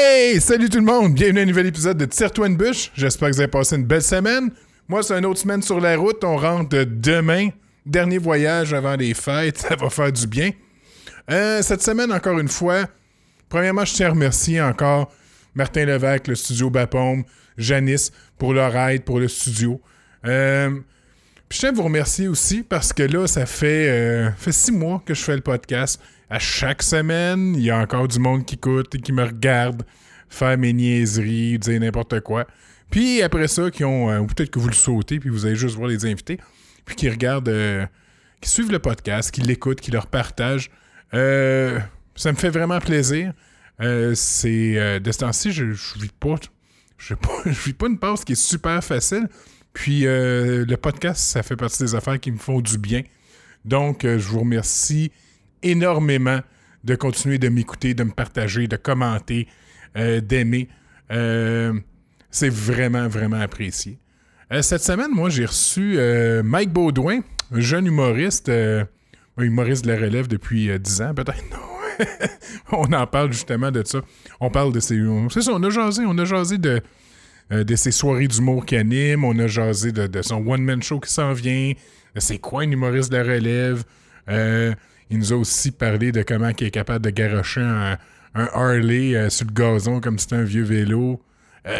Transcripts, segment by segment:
Hey, salut tout le monde! Bienvenue à un nouvel épisode de Tire-toi une. J'espère que vous avez passé une belle semaine. Moi, c'est une autre semaine sur la route. On rentre demain. Dernier voyage avant les fêtes. Ça va faire du bien. Euh, cette semaine, encore une fois, premièrement, je tiens à remercier encore Martin Levac, le studio Bapaume, Janice pour leur aide pour le studio. Euh, je tiens à vous remercier aussi parce que là, ça fait, euh, fait six mois que je fais le podcast. À chaque semaine, il y a encore du monde qui écoute et qui me regarde faire mes niaiseries, dire n'importe quoi. Puis après ça, qui ont. euh, peut-être que vous le sautez, puis vous allez juste voir les invités. Puis qui regardent. euh, qui suivent le podcast, qui l'écoutent, qui leur partagent. Euh, ça me fait vraiment plaisir. Euh, c'est. de ce temps-ci, je, je vis pas. Je, vis pas une passe qui est super facile. Puis le podcast, ça fait partie des affaires qui me font du bien. Donc, je vous remercie énormément de continuer de m'écouter, de me partager, de commenter, euh, d'aimer. Euh, c'est vraiment, vraiment apprécié. Euh, cette semaine, moi, j'ai reçu Mike Baudouin, un jeune humoriste, humoriste de la relève depuis euh, 10 ans, peut-être. On en parle justement de ça. On parle de ses. C'est ça, on a jasé, on a jasé de, de ses soirées d'humour qu'il anime, on a jasé de, de son one-man show qui s'en vient, c'est quoi un humoriste de la relève. Il nous a aussi parlé de comment il est capable de garocher un, Harley euh, sur le gazon comme c'était un vieux vélo. Euh,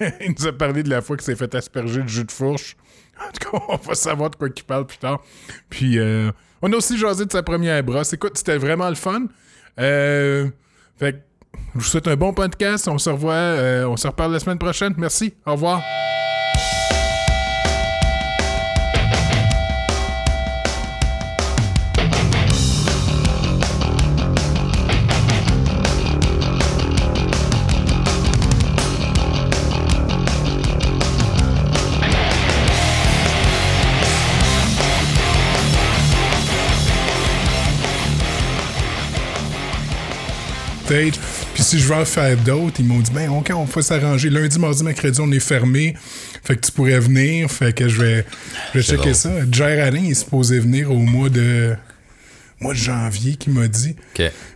il nous a parlé de la fois qu'il s'est fait asperger de jus de fourche. En tout cas, on va savoir de quoi il parle plus tard. Puis, euh, on a aussi jasé de sa première brosse. Écoute, c'était vraiment le fun. Euh, fait que, je vous souhaite un bon podcast. On se revoit, on se reparle la semaine prochaine. Merci. Au revoir. Puis si je veux en faire d'autres, ils m'ont dit ben ok, on va s'arranger. Lundi, mardi, mercredi, on est fermé. Fait que tu pourrais venir. Fait que je vais, je vais checker drôle. ça. Jer Alain est supposé venir au mois de mois de janvier qu'il m'a dit.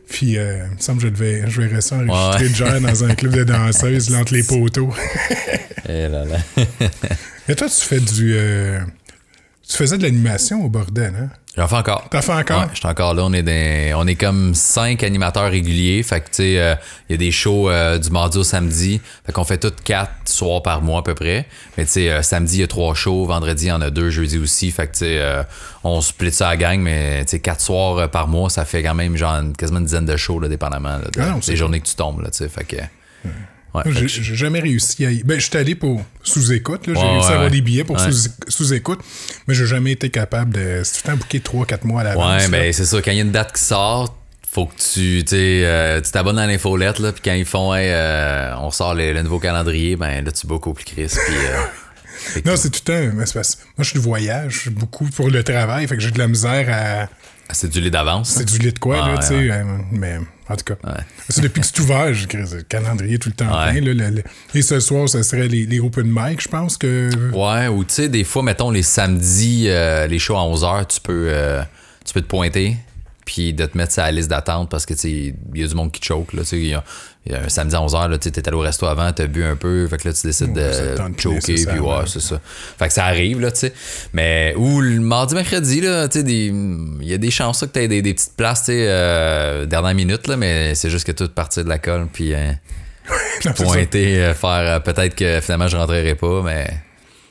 Puis euh, il me semble que je devais je verrais ça enregistrer Ouais. Jer dans un club de danseuses entre les poteaux. Eh là là. Mais toi, tu fais du euh, tu faisais de l'animation au bordel, hein? J'en fais encore. T'as fait encore? Ouais, je suis encore là. On est, des- on est comme cinq animateurs réguliers. Fait que, tu sais, euh, il y a des shows euh, du mardi au samedi. Fait qu'on fait toutes quatre soirs par mois à peu près. Mais, tu sais, euh, samedi, il y a trois shows. Vendredi, il y en a deux. Jeudi aussi. Fait que, tu sais, on split ça à la gang. Mais, tu sais, quatre soirs par mois, ça fait quand même genre quasiment une dizaine de shows, là, dépendamment là, de- Ah non, des journées que tu tombes, là, tu sais. Fait que. Ouais, J'ai jamais réussi à y... Ben, je suis allé pour sous-écoute. là. J'ai Ouais, réussi à avoir des billets pour sous- sous-écoute, mais j'ai jamais été capable de... C'est tout le temps booké 3-4 mois à l'avance. Ouais, là. ben c'est ça. Quand il y a une date qui sort, faut que tu tu euh, tu t'abonnes à l'infolette, là, puis quand ils font, hey, euh, on sort le, le nouveau calendrier, ben là, tu bookes au plus Chris, puis... euh, Non, c'est tout le temps... mais Moi, je suis de voyage, beaucoup pour le travail, fait que j'ai de la misère à... c'est du lit d'avance. C'est du lit de quoi, Ouais, là, tu sais. ouais. euh, Mais, en tout cas... Ouais. C'est depuis que c'est ouvert, j'ai le calendrier tout le temps plein. Là, le- le- Et ce soir, ce serait les, les open mic, je pense que... Ouais, ou tu sais, des fois, mettons, les samedis, euh, les shows à 11h, tu peux, euh, tu peux te pointer, puis de te mettre sur la liste d'attente parce que, tu il y a du monde qui choke, là, tu il y a, il y a un samedi à 11h, là, tu t'es allé au resto avant, t'as bu un peu, fait que là, tu décides de choker, puis ouais, c'est ça. Fait que ça arrive, là, tu sais. Mais, ou le mardi, mercredi, là, tu sais, il y a des chances là, que t'aies des, des petites places, tu sais, euh, dernière minute, là, mais c'est juste que tu partir de la colle, puis Non, ça. pointer, euh, faire, euh, peut-être que finalement, je rentrerai pas, mais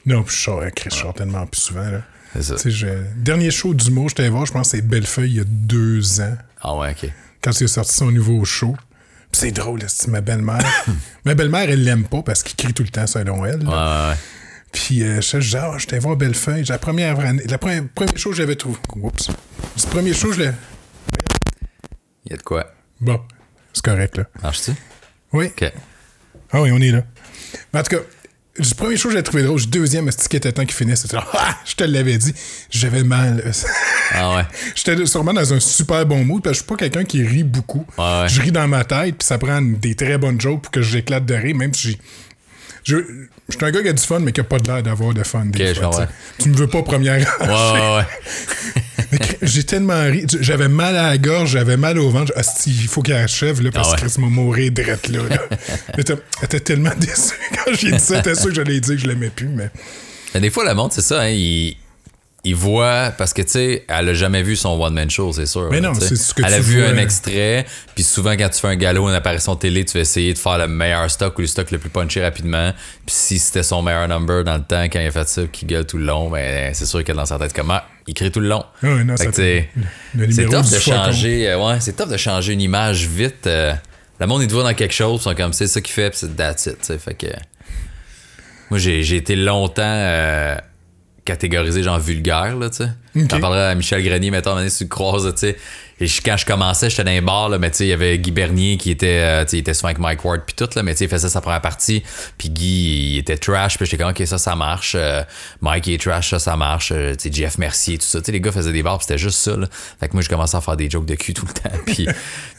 Non, puis je sors, hein, Chris, je sors tellement plus souvent, là. Ça. Je- Dernier show d'humour, je t'allais voir, je pense que c'est Bellefeuille il y a deux ans. Ah ouais, ok. quand il a sorti son nouveau show. C'est drôle, c'est ma belle-mère. ma belle-mère, elle l'aime pas parce qu'il crie tout le temps selon elle. Ouais, ouais, ouais. Puis euh, je dis, ah, j'étais voir Bellefeuille. La première la première, premier show que j'avais trouvé. Oups. Le premier show, je l'ai. Il y a de quoi? Bon, c'est correct, là. Marche-tu? Oui. Ok. Ah oui, on est là. Mais en tout cas, du premier show, j'ai trouvé drôle. Du deuxième, ce qui était temps qu'il finisse. C'était ah, je te l'avais dit. J'avais mal. Ah ouais. J'étais sûrement dans un super bon mood parce que je suis pas quelqu'un qui rit beaucoup. Ouais. Je ris dans ma tête, puis ça prend des très bonnes jokes pour que j'éclate de rire, même si j'ai. Je, suis un gars qui a du fun, mais qui a pas de l'air d'avoir de fun. Des fois, tu me veux pas première ouais, ouais. J'ai tellement ri. J'avais mal à la gorge, j'avais mal au ventre. Il faut qu'il achève, là, parce Ah que Chris m'a mourir drette là. là. T'étais tellement déçu quand j'ai dit ça. T'es sûr que j'allais dire que je l'aimais plus. Mais des fois, le monde, c'est ça, hein, il, il voit, parce que, tu sais, elle a jamais vu son one-man show, c'est sûr. Mais non, c'est ce que Elle a vu un extrait, puis souvent, quand tu fais un galop, une apparition télé, tu vas essayer de faire le meilleur stock ou le stock le plus punché rapidement. Puis si c'était son meilleur number dans le temps, quand il a fait ça, qu'il gueule tout le long, ben, c'est sûr que dans sa tête, comment il crie tout le long. Le c'est tough de changer, euh, ouais, c'est tough de changer une image vite. euh, le monde, il te voit dans quelque chose, ils sont comme, c'est ça qu'il fait, puis c'est that's it. Fait que. Moi, j'ai j'ai été longtemps euh, catégorisé genre vulgaire, là, tu sais. Ok. J'en parlerai à Michel Grenier, mettons, à si tu le croises, tu sais. Et je- quand je commençais, j'étais dans un bar, là, mais tu sais, il y avait Guy Bernier qui était, euh, tu sais, il était souvent avec Mike Ward, puis tout, là, mais tu sais, il faisait sa première partie, puis Guy, il était trash, puis j'étais comme, ok, ça, ça marche. Euh, Mike, il est trash, ça, ça marche. Euh, tu sais, Jeff Mercier, tout ça. Tu sais, les gars faisaient des bars, puis c'était juste ça, là. Fait que moi, je commençais à faire des jokes de cul tout le temps, puis,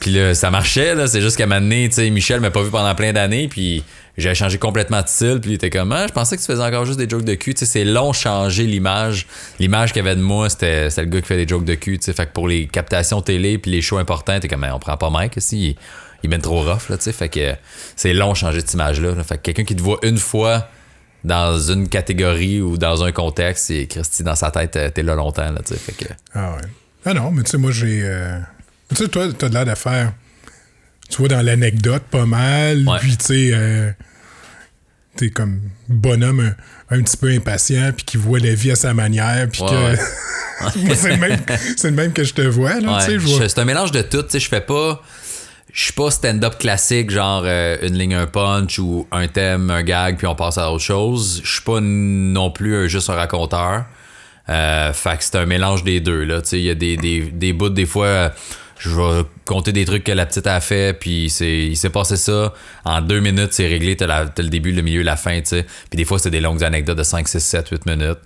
puis là, ça marchait, là. C'est juste qu'à un moment donné, tu sais, Michel m'a pas vu pendant plein d'années, puis j'ai changé complètement de style, puis il était comme, ah, je pensais que tu faisais encore juste des jokes de cul. Tu sais, c'est long changer l'image. L'image qu'il y avait de moi, c'était le gars qui fait des jokes de cul, tu sais. Fait que pour les captations télé, puis les shows importants, t'es comme, on prend pas Mike ici, il, il mène trop rough, là, tu sais. Fait que c'est long changer cette image-là. là. Fait que quelqu'un qui te voit une fois dans une catégorie ou dans un contexte, c'est Christy dans sa tête, euh, t'es là longtemps, là, tu sais. Fait que. Ah ouais. Ah non, mais tu sais, moi, j'ai. euh, Tu sais, toi, t'as de l'air de faire. Tu vois, dans l'anecdote, pas mal. Ouais. Puis, tu sais, euh, t'es comme bonhomme un, un petit peu impatient, puis qui voit la vie à sa manière, puis Ouais, que. ouais. c'est le, même, c'est le même que je te vois, là. Ouais, vois. c'est un mélange de tout. tu sais, Je fais pas. Je suis pas stand-up classique, genre euh, une ligne, un punch ou un thème, un gag, puis on passe à autre chose. Je suis pas non plus euh, juste un raconteur. Euh, fait que c'est un mélange des deux. là. Tu sais, Il y a des, des, des bouts, des fois, je vais compter des trucs que la petite a fait, puis c'est, il s'est passé ça. En deux minutes, c'est réglé. T'as, la- t'as le début, le milieu, la fin. tu sais. Puis des fois, c'est des longues anecdotes de 5, 6, 7, 8 minutes.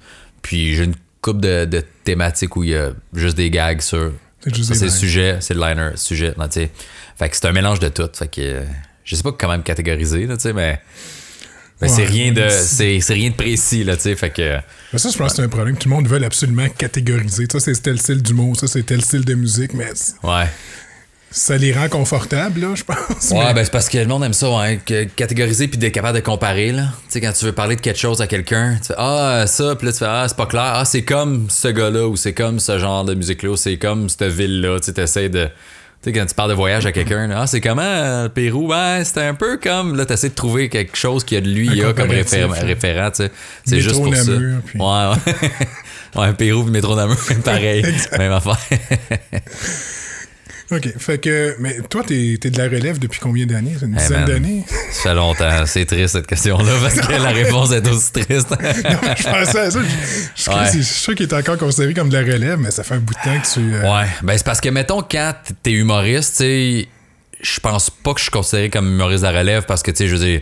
Puis j'ai une coupe de, de thématiques où il y a juste des gags sur C'est juste ça, c'est le sujet, c'est le liner, sujet. tu sais. fait que c'est un mélange de tout. Fait que euh, je sais pas comment me catégoriser, tu sais, mais, mais c'est rien de c'est, c'est rien de précis, là, tu sais. Fait que Mais ça, je pense que c'est un problème. Tout le monde veut absolument catégoriser. Ça, c'est tel style d'humour, ça, c'est tel style de musique, mais ouais. ça les rend confortables, là, je pense. Ouais, mais- ben c'est parce que le monde aime ça, que- catégoriser puis d'être capable de comparer, là. Tu sais, quand tu veux parler de quelque chose à quelqu'un, tu fais Ah, ça, puis là, tu fais Ah, c'est pas clair. Ah, c'est comme ce gars-là, ou c'est comme ce genre de musique-là, ou c'est comme cette ville-là. Tu sais, t'essaies de. Tu sais, quand tu parles de voyage à quelqu'un, ah, c'est comment euh, le Pérou? Ben, c'était un peu comme. Là, t'essaies de trouver quelque chose qui a de lui, il y a comme hein. référent, tu sais. C'est juste pour ça. Namur, puis- Ouais, ouais. ouais, Pérou, puis métro Namur, pareil. Même affaire. OK. Fait que. Mais toi, t'es es de la relève depuis combien d'années? Une dizaine man. d'années? Ça fait longtemps. C'est triste, cette question-là, parce que la réponse est aussi triste. Non, je pensais à ça. Je, suis Ouais. sûr qu'il est encore considéré comme de la relève, mais ça fait un bout de temps que tu. euh, Ouais, ben c'est parce que mettons quand t'es humoriste, tu sais, je pense pas que je suis considéré comme humoriste à relève parce que tu sais, je veux dire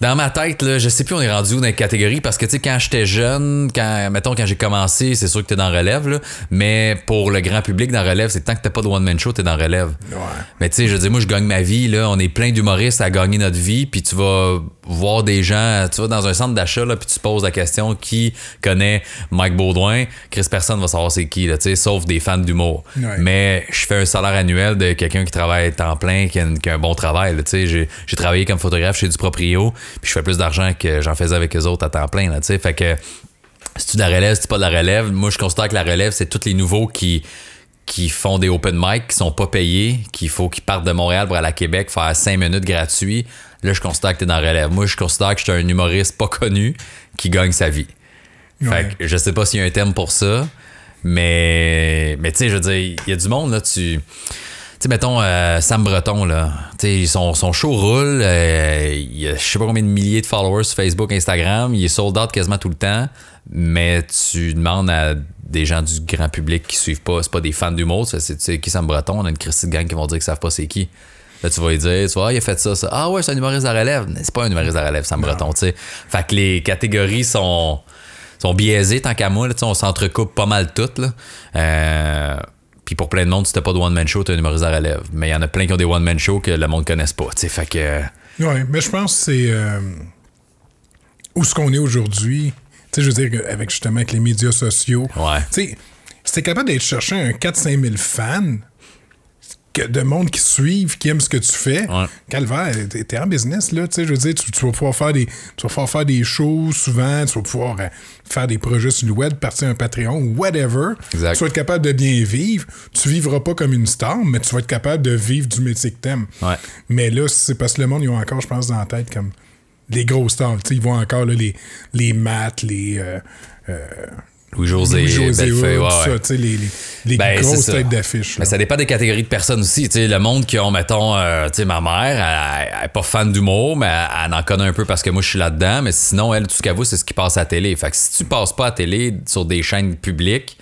dans ma tête là, je sais plus on est rendu où dans les catégories parce que tu sais quand j'étais jeune, quand mettons quand j'ai commencé, c'est sûr que t'es dans relève là, mais pour le grand public dans relève, c'est tant que t'as pas de one man show, t'es dans relève. Ouais. Mais tu sais, je dire, moi, je gagne ma vie, là. On est plein d'humoristes à gagner notre vie, puis tu vas voir des gens, tu vas dans un centre d'achat, là, puis tu te poses la question qui connaît Mike Baudouin? Chris, personne va savoir c'est qui, là, tu sais, sauf des fans d'humour. Ouais. Mais je fais un salaire annuel de quelqu'un qui travaille temps plein, qui a, une- qui a un bon travail, tu sais. J'ai travaillé comme photographe chez du proprio, puis je fais plus d'argent que j'en faisais avec eux autres à temps plein, là, tu sais. Fait que si tu de la relève, si tu pas de la relève, moi je considère que la relève, c'est tous les nouveaux qui qui font des open mic, qui sont pas payés, qu'il faut qu'ils partent de Montréal pour aller à Québec faire 5 minutes gratuits. Là, je considère que t'es dans la relève. Moi, je considère que je suis un humoriste pas connu qui gagne sa vie. Ouais. Fait que je sais pas s'il y a un thème pour ça, mais, mais tu sais, je veux dire, il y a du monde, là, tu... Tu sais, mettons, euh, Sam Breton, là, tu sais, son, son show roule, euh, il y a je sais pas combien de milliers de followers sur Facebook, Instagram, il est sold out quasiment tout le temps, mais tu demandes à des gens du grand public qui suivent pas, c'est pas des fans d'humour, c'est tu sais, qui Sam Breton, on a une Christine gang qui vont dire qu'ils savent pas c'est qui. Là, tu vas lui dire, tu vois, ah, il a fait ça, ça. Ah ouais, c'est un humoriste à relève. C'est pas un humoriste à relève, Sam Breton, tu sais. Fait que les catégories sont, sont biaisées tant qu'à moi, là, tu sais, on s'entrecoupe pas mal toutes, là. Euh, puis pour plein de monde, si t'as pas de one-man show, t'es un humoriste à relève. Mais il y en a plein qui ont des one-man show que le monde connaisse pas, tu sais. Fait que. Ouais, mais je pense que c'est. euh, où ce qu'on est aujourd'hui, tu sais, je veux dire, avec justement avec les médias sociaux, Ouais. tu sais, si t'es capable d'être chercher un 4-5 000 fans, que de monde qui suivent, qui aiment ce que tu fais, Ouais. calvaire, t'es t'es en business, là, tu sais, je veux dire, tu, tu vas pouvoir faire des, tu vas pouvoir faire des shows souvent, tu vas pouvoir euh, faire des projets sur le web, partir un Patreon, whatever. Exact. Tu vas être capable de bien vivre. Tu vivras pas comme une star, mais tu vas être capable de vivre du métier que t'aimes. Ouais. Mais là, c'est parce que le monde, ils ont encore, je pense, dans la tête comme les gros stars. Tu sais, ils voient encore là, les, les maths, les. euh, Louis-José, Bellefeuille, Hood, ouais, tout ça, ouais. les, les, les Ben, grosses têtes d'affiche. Mais ça dépend des catégories de personnes aussi. Tu sais, le monde qui ont, mettons, euh, tu sais, ma mère, elle, elle est pas fan d'humour, mais elle, elle en connaît un peu parce que moi, je suis là-dedans. Mais sinon, elle, tout ce qu'elle voit, c'est ce qui passe à la télé. Fait que si tu passes pas à la télé sur des chaînes publiques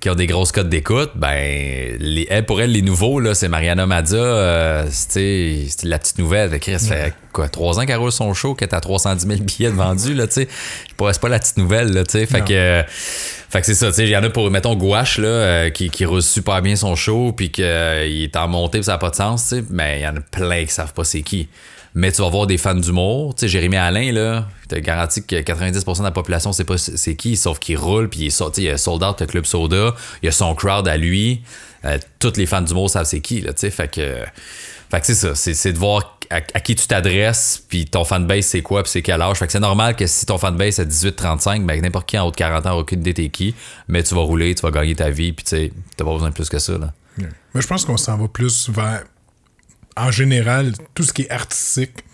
qui ont des grosses cotes d'écoute, ben, les, elle, pour elle, les nouveaux, là, c'est Mariana Mazza, euh, c'est, la petite nouvelle. Que ça fait quoi, trois ans qu'elle roule son show, qu'elle est à 310 000 billets de vendus, là, tu sais. C'est pas la petite nouvelle, là, tu sais. Fait Non. que, euh, fait que c'est ça, tu sais, il y en a pour, mettons, Gouache, là, euh, qui, qui roule super bien son show, puis qu'il est en montée, puis ça n'a pas de sens, tu sais, mais il y en a plein qui savent pas c'est qui. Mais tu vas voir des fans d'humour, tu sais, Jérémy Alain, là, je te garantis que 90% de la population sait pas c'est qui, sauf qu'il roule, puis il est sorti, il a sold out le Club Soda, il a son crowd à lui, euh, tous les fans d'humour savent c'est qui, là, tu sais, fait que... Fait que c'est ça, c'est, de voir à, qui tu t'adresses, puis ton fanbase c'est quoi, puis c'est quel âge. Fait que c'est normal que si ton fanbase est 18-35, ben n'importe qui en haut de 40 ans, aucune idée t'es qui, mais tu vas rouler, tu vas gagner ta vie, puis tu sais, t'as pas besoin de plus que ça, là. Mais je pense qu'on s'en va plus vers, en général, tout ce qui est artistique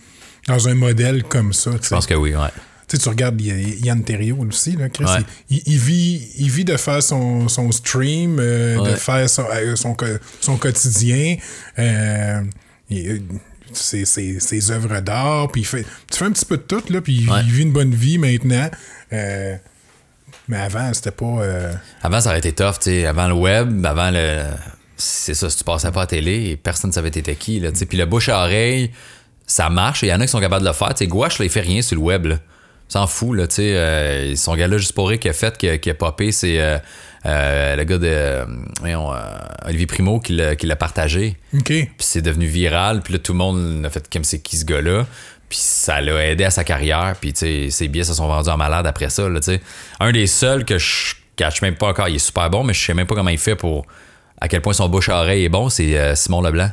dans un modèle comme ça. Je pense que oui, ouais. Tu sais, tu regardes Yann Terriot aussi, là, Chris, Ouais. il, il vit, il vit de faire son, son stream, euh, de faire son, euh, son, quotidien, euh, il- ses, ses, ses œuvres d'art, puis il fait, tu fais un petit peu de tout, là, puis il- Ouais. il vit une bonne vie maintenant. euh, mais avant, c'était pas... euh, Avant, ça aurait été tough, tu sais. Avant le web, avant le. C'est ça, si tu passais pas à la télé, personne ne savait t'étais qui, là. Puis le bouche à oreille, ça marche. Il y en a qui sont capables de le faire. Tu sais, Gouache, là, il fait rien sur le web, là. S'en fout, là, tu sais. euh, son gars-là, juste pour rire, qui a fait, qui a, qui a popé, c'est euh, euh, le gars de. voyons, euh, Olivier Primo qui l'a qui l'a partagé. OK. Puis c'est devenu viral. Puis là, tout le monde a fait comme c'est qui ce gars-là? Puis ça l'a aidé à sa carrière. Puis tu sais, ses billets se sont vendus en malade après ça. Là, tu sais. Un des seuls que je cache même pas encore. Il est super bon, mais je sais même pas comment il fait pour. À quel point son bouche à oreille est bon. C'est euh, Simon Leblanc.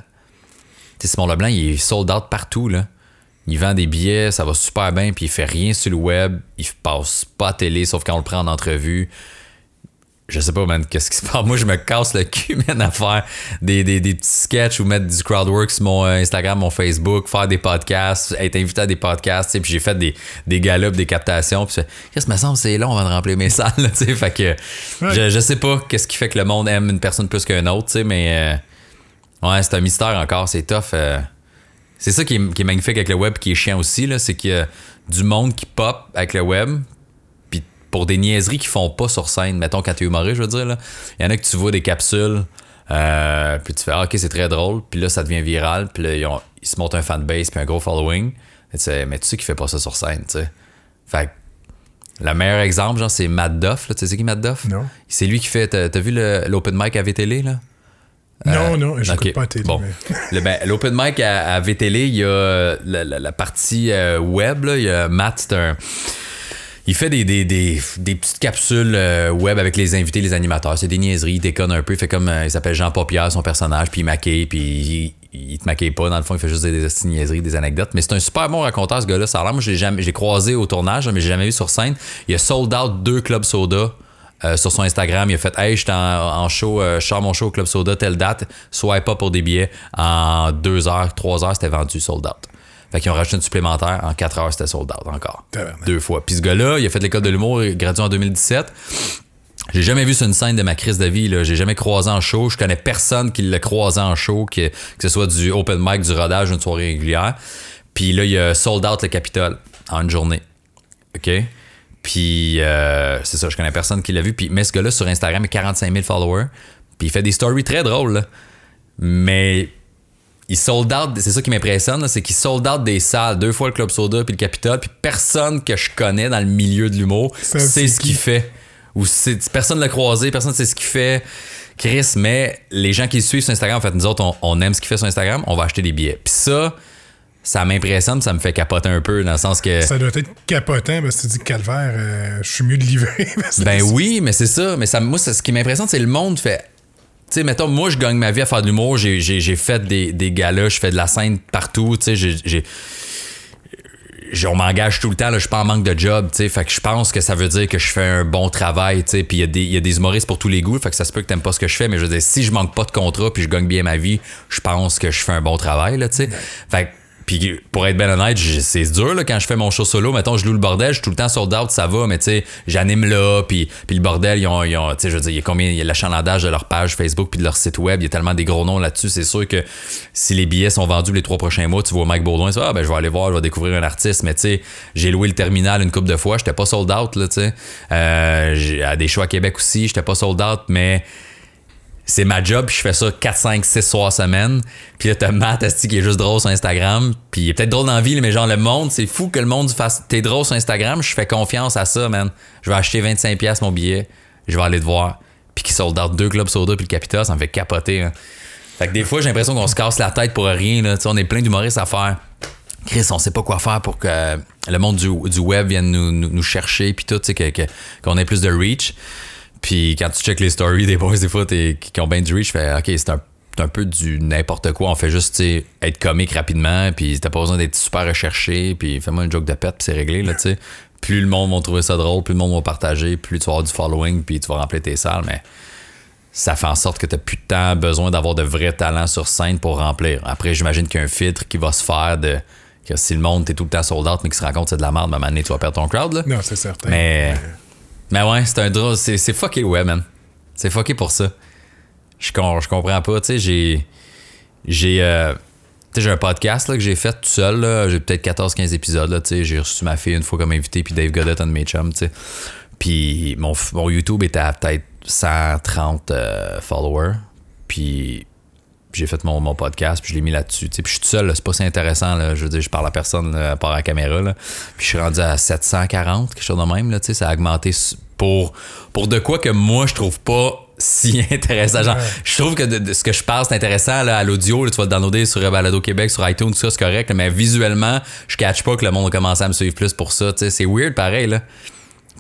Tu sais, Simon Leblanc, il est sold out partout. Là. Il vend des billets, ça va super bien. Puis il fait rien sur le web. Il passe pas télé, sauf quand on le prend en entrevue je sais pas, man, qu'est-ce qui se passe. Moi, je me casse le cul, man, à faire des, des, des petits sketchs ou mettre du crowdwork sur mon euh, Instagram, mon Facebook, faire des podcasts, être invité à des podcasts, puis j'ai fait des, des galops, des captations, puis qu'est-ce que me semble, c'est long avant de remplir mes salles, tu sais, fait que je, je sais pas qu'est-ce qui fait que le monde aime une personne plus qu'une autre, tu sais, mais euh, ouais, c'est un mystère encore, c'est tough. euh. c'est ça qui est, qui est magnifique avec le web, qui est chiant aussi, là, c'est qu'il y a du monde qui pop avec le web, pour des niaiseries qu'ils font pas sur scène, mettons quand t'es humoriste, je veux dire, il y en a que tu vois des capsules, euh, puis tu fais ah, ok c'est très drôle, puis là ça devient viral, puis là ils, ont- ils se montent un fanbase puis un gros following, Et tu sais, mais tu sais qu'il fait pas ça sur scène, tu sais. Fait que le meilleur exemple, genre, c'est Matt Duff, là, tu sais c'est qui Matt Duff? Non. C'est lui qui fait, t'as t'as vu le- l'open mic à VTL, là? non, non, j'écoute Euh, Ok, pas la télé. Bon. mais- Le, ben, L'open mic à, à VTL, il y a la, la- la partie euh, web. Là, il y a Matt, c'est un. Il fait des, des, des, petites capsules euh, web avec les invités, les animateurs. C'est des niaiseries, il déconne un peu. Il fait comme. euh, il s'appelle Jean Paupière, son personnage, puis il maquille, puis il, il te maquille pas. Dans le fond, il fait juste des, des niaiseries, des anecdotes. Mais c'est un super bon raconteur, ce gars-là. Ça a l'air, moi, j'ai croisé au tournage, mais j'ai jamais vu sur scène. Il a sold out deux clubs soda. euh, sur son Instagram, il a fait Hey, j'étais en, en show, euh, mon show au Club Soda, telle date, swipe pas pour des billets. En deux heures, trois heures, c'était vendu sold out. Fait qu'ils ont rajouté une supplémentaire, en quatre heures, c'était sold out encore. Deux fois. Puis ce gars-là, il a fait l'école de l'humour, gradué en 2017. J'ai jamais vu sur une scène de ma crise de vie. Là. J'ai jamais croisé en show. Je connais personne qui l'a croisé en show, que, que ce soit du open mic, du rodage, une soirée régulière. Puis là, il a sold out le Capitole en une journée. OK? Puis euh, c'est ça, je connais personne qui l'a vu. Puis, mais ce gars-là, sur Instagram, il a 45 000 followers. Puis il fait des stories très drôles. là. Mais il sold out, c'est ça qui m'impressionne, c'est qu'il sold out des salles, deux fois le Club Soda puis le Capitole, puis personne que je connais dans le milieu de l'humour sait c'est ce qui? qu'il fait. Ou personne l'a croisé, personne sait ce qu'il fait. Chris, mais les gens qui le suivent sur Instagram, en fait, nous autres, on, on aime ce qu'il fait sur Instagram, on va acheter des billets. Puis ça, ça m'impressionne, ça me fait capoter un peu, dans le sens que. Ça doit être capotant parce que tu dis calvaire, euh, je suis mieux de livrer. Ben oui, mais c'est ça. Mais ça, moi, ce qui m'impressionne, c'est le monde fait. Tu sais, mettons, moi, je gagne ma vie à faire de l'humour. J'ai, j'ai, j'ai fait des, des galas, je fais de la scène partout. Tu sais, j'ai. j'ai- on m'engage tout le temps, là, je suis pas en manque de job, tu. Fait que je pense que ça veut dire que je fais un bon travail, tu sais. Puis il y, a des- il y a des humoristes pour tous les goûts, fait que ça se peut que t'aimes pas ce que je fais, mais je veux dire, si je manque pas de contrat puis je gagne bien ma vie, je pense que je fais un bon travail, là, tu sais. Fait que puis pour être bien honnête, c'est dur là, quand je fais mon show solo. Mettons, je loue le bordel, je suis tout le temps sold out, ça va, mais tu sais, j'anime là, puis, le bordel, ils ont, tu sais, je il y a combien, il y a l'achalandage de leur page Facebook puis de leur site web, il y a tellement des gros noms là-dessus. C'est sûr que si les billets sont vendus les trois prochains mois, tu vois Mike Baudouin, ça, ah, ben je vais aller voir, je vais découvrir un artiste, mais tu sais, j'ai loué le terminal une couple de fois, j'étais pas sold out, là, tu sais. Euh, à des shows à Québec aussi, j'étais pas sold out, mais c'est ma job, je fais ça 4, 5, 6 soirs semaine. Puis là, t'as Matt Asti qui est juste drôle sur Instagram? Puis il est peut-être drôle dans la vie, mais genre le monde, c'est fou que le monde fasse. T'es drôle sur Instagram, je fais confiance à ça, man. Je vais acheter 25$ mon billet, je vais aller te voir. Puis qui sold out deux clubs soda puis le Capita, ça me fait capoter. hein. Fait que des fois, j'ai l'impression qu'on se casse la tête pour rien. Là. Tu sais, on est plein d'humoristes à faire. Chris, on sait pas quoi faire pour que le monde du, du web vienne nous, nous, nous chercher, puis tout, qu'on ait plus de reach. Puis quand tu check les stories des boys, des fois, t'es- qui ont bien du reach, je fais, OK, c'est un, un peu du n'importe quoi. On fait juste, être comique rapidement, puis t'as pas besoin d'être super recherché, puis fais-moi une joke de pète, puis c'est réglé, là, tu sais. Plus le monde va trouver ça drôle, plus le monde va partager, plus tu vas avoir du following, puis tu vas remplir tes salles, mais ça fait en sorte que tu plus de temps besoin d'avoir de vrais talents sur scène pour remplir. Après, j'imagine qu'il y a un filtre qui va se faire de que si le monde t'es tout le temps sold out mais qui se rend compte que c'est de la merde, à un moment donné, tu vas perdre ton crowd. Là. Non, c'est certain. Mais, mais ouais, c'est un drôle. C'est, fucké, ouais, man. C'est fucké pour ça. Je, je comprends pas. Tu sais, j'ai. J'ai. euh, tu sais, j'ai un podcast là, que j'ai fait tout seul. J'ai peut-être 14-15 épisodes. J'ai reçu ma fille une fois comme invité, puis Dave Goddard, un de mes chums. tu sais. Puis mon, mon YouTube était à peut-être 130 euh, followers. Puis j'ai fait mon, mon podcast, puis je l'ai mis là-dessus. tu sais. Puis je suis tout seul, c'est pas si intéressant. Là. Je veux dire, je parle à personne là, à part à la caméra. Là. Puis je suis rendu à 740, quelque chose de même. Là, tu sais. ça a augmenté pour, pour de quoi que moi, je trouve pas si intéressant. Genre, je trouve que de, de ce que je parle, c'est intéressant là, à l'audio. tu vas le downloader sur Balado Québec, sur iTunes, tout ça, c'est correct. là, mais visuellement, je catch pas que le monde a commencé à me suivre plus pour ça. tu sais. C'est weird pareil. là.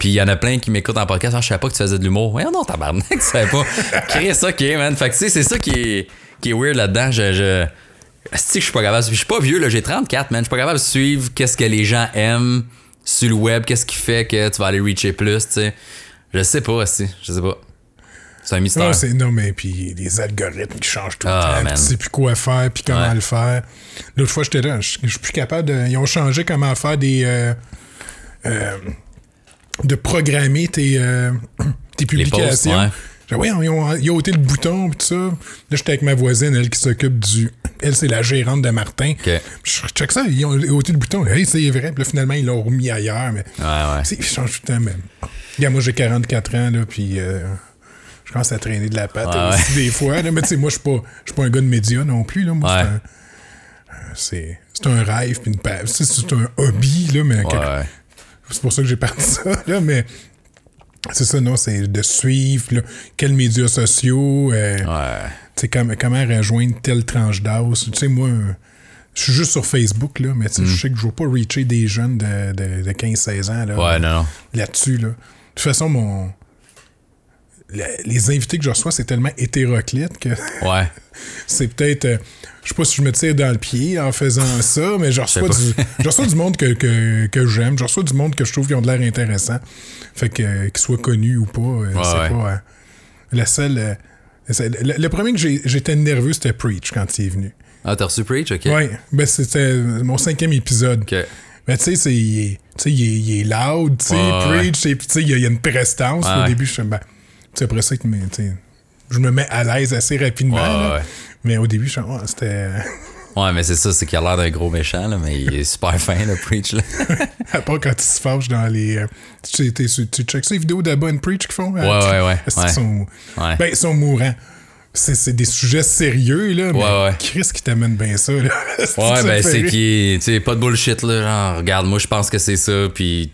Puis il y en a plein qui m'écoutent en podcast. Ah, je savais pas que tu faisais de l'humour. Ouais, non, tabarnak, tu savais pas. Chris, ok, man. Fait que tu sais, c'est ça qui est, qui est weird là-dedans. Je. je... Que je suis pas capable. Je suis pas vieux, là. J'ai 34, man. Je suis pas capable de suivre qu'est-ce que les gens aiment sur le web. Qu'est-ce qui fait que tu vas aller reacher plus, tu sais. Je sais pas, aussi. Je sais pas. C'est un mystère. Non, c'est, non, mais puis les algorithmes qui changent tout Ah, le temps. man. Tu sais plus quoi faire, puis comment Ouais. le faire. L'autre fois, j'étais là, je je suis plus capable de. Ils ont changé comment faire des. euh, euh, de programmer tes, euh, tes posts, publications. ouais. J'ai dit, ouais, ils ont, ils ont ôté le bouton, tout ça. Là, j'étais avec ma voisine, elle qui s'occupe du. Elle, c'est la gérante de Martin. Ok. Je check ça, ils ont ôté le bouton. Hey, c'est vrai. Puis là, finalement, ils l'ont remis ailleurs. Mais Ouais, ouais. c'est- ils changent tout le temps, même. Regarde, moi, j'ai 44 ans, là, puis euh, je commence à traîner de la patte Ouais, aussi des fois. Là, mais tu sais, moi, je suis pas, je suis pas un gars de médias non plus. Là. Moi, c'est un- euh, c'est, c'est un rêve, puis une c'est, c'est un hobby, là, mais. C'est pour ça que j'ai parti ça, là, mais c'est ça, non, c'est de suivre, là, quels médias sociaux, euh, Ouais. tu sais, comme- comment rejoindre telle tranche d'âge. Tu sais, moi, je suis juste sur Facebook, là, mais tu sais, je sais que je ne vais pas reacher des jeunes de, de, de 15-16 ans, là, Ouais, non. là-dessus, là. De toute façon, mon... les invités que je reçois, c'est tellement hétéroclite que Ouais. c'est peut-être. euh, je sais pas si je me tire dans le pied en faisant ça, mais je reçois, du, je reçois du monde que, que, que j'aime. Je reçois du monde que je trouve qui ont de l'air intéressant. Fait que euh, qu'ils soient connus ou pas, euh, c'est ouais. pas. euh, la seule. euh, le, le premier que j'ai- j'étais nerveux, c'était Preach quand il est venu. Ah, t'as reçu Preach? OK. Ouais, ben c'était mon cinquième épisode. OK. Mais tu sais, c'est- il est, tu sais, il est, loud, tu sais, Ouais, preach, et puis tu sais, il y, a- il y a une prestance. Au début, je suis ben, sais, après ça, que, mais, je me mets à l'aise assez rapidement. Ouais, ouais. Mais au début, je ouais, c'était. Ouais, mais c'est ça, c'est qu'il a l'air d'un gros méchant, là, mais il est super fin, le Preach. Là. à part quand il se fâche dans les. euh, tu, tu, tu, ça, les vidéos de Bonne Preach qu'ils font? Ouais, ouais, ouais, ouais. sont, Ouais. ben, ils sont mourants. C'est c'est des sujets sérieux, là. Mais Ouais, ouais. Chris qui t'amène bien ça, là. Ouais, ben c'est qui tu sais pas de bullshit là, genre regarde moi je pense que c'est ça puis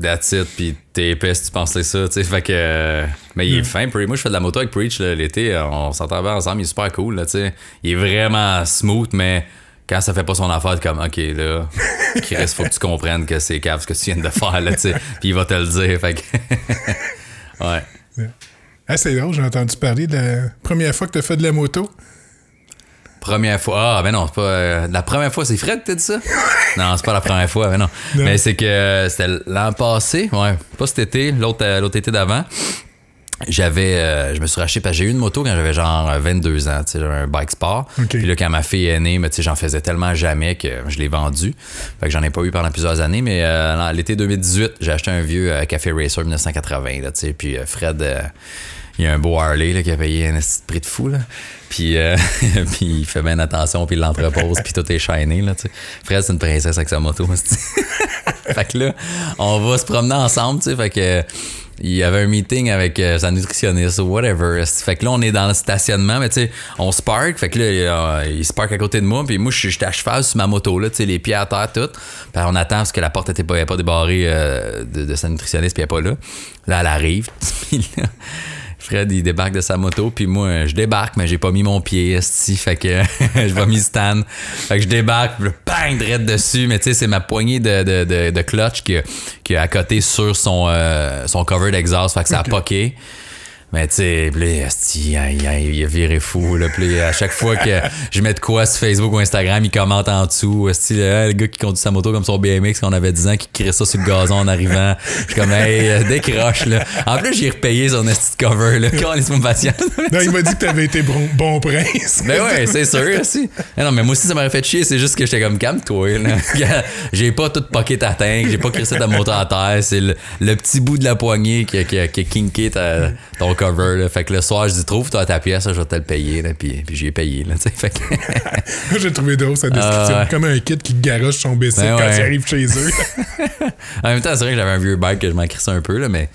that's it puis t'es épais si tu penses que ça, tu sais fait que euh, mais il est fin Preach. Moi je fais de la moto avec Preach l'été, euh, on s'entend bien ensemble, il est super cool là, tu sais. Il est vraiment smooth mais quand ça fait pas son affaire, t'es comme, OK, là, Chris, faut que tu comprennes que c'est cave ce que tu viens de faire, là, tu sais. Puis il va te le dire, fait que... ouais. Ah, c'est drôle, j'ai entendu parler de la première fois que t'as fait de la moto. Première fois. Ah, ben non, c'est pas. euh, la première fois, c'est Fred t'as dit ça? non, c'est pas la première fois, ben non. Non. Mais c'est que euh, c'était l'an passé, ouais, pas cet été, l'autre euh, l'autre été d'avant. J'avais. euh, je me suis racheté parce que j'ai eu une moto quand j'avais genre 22 ans, tu sais, j'avais un bike sport. Ok. Puis là, quand ma fille est née, mais tu sais, j'en faisais tellement jamais que je l'ai vendu. Fait que j'en ai pas eu pendant plusieurs années, mais euh, l'été 2018, j'ai acheté un vieux euh, Café Racer 1980, là, tu sais. Puis euh, Fred. euh, il y a un beau Harley là, qui a payé un prix de fou. Là. Puis, euh, puis il fait bien attention, puis il l'entrepose, puis tout est shiny. Là, tu. Fred, c'est une princesse avec sa moto. fait que là, on va se promener ensemble. tu. Fait que il y avait un meeting avec euh, sa nutritionniste ou whatever. Fait que là, on est dans le stationnement, mais tu on se. Fait que là, il se à côté de moi, puis moi, j'étais à cheval sur ma moto, là, tu les pieds à terre, tout. Puis on attend parce que la porte était pas, débarrée euh, de, de sa nutritionniste, puis elle est pas là. Là, elle arrive, puis là, Fred, il débarque de sa moto, puis moi, je débarque, mais j'ai pas mis mon pied, esti, fait que je vais mis stand. Fait que je débarque, puis bang, direct dessus, mais tu sais, c'est ma poignée de, de, de, de clutch qui, a- qui à côté sur son, euh, son cover d'exhaust, fait que ça a poqué. Mais tu sais, il a- viré fou. Là, à chaque fois que je mets de quoi sur Facebook ou Instagram, il commente en dessous. Esti, le gars qui conduit sa moto comme son BMX quand on avait 10 ans, qui crée ça sur le gazon en arrivant. Je suis comme, hey, euh, décroche. Là. En plus, j'ai repayé son esti de cover. Là. Quand on est patient. Non, il m'a dit que t'avais été bon, bon prince. Ben ouais, c'est sûr, aussi. Eh non, mais moi aussi, ça m'aurait fait chier. C'est juste que j'étais comme, calme-toi. J'ai pas tout pocket ta tank, j'ai pas crissé ta moto à terre. C'est le, le petit bout de la poignée qui a, qui a, qui a kinké ta- ton cover. Là. Fait que le soir, je dis, trouve-toi ta pièce, je vais te le payer. Là. Puis, puis j'ai payé. Là, fait que, j'ai trouvé drôle sa description. Ah. Comme un kid qui garoche son bicycle Ben quand il arrive chez eux. en même temps, c'est vrai que j'avais un vieux bike que je m'en crissais un peu, là, mais.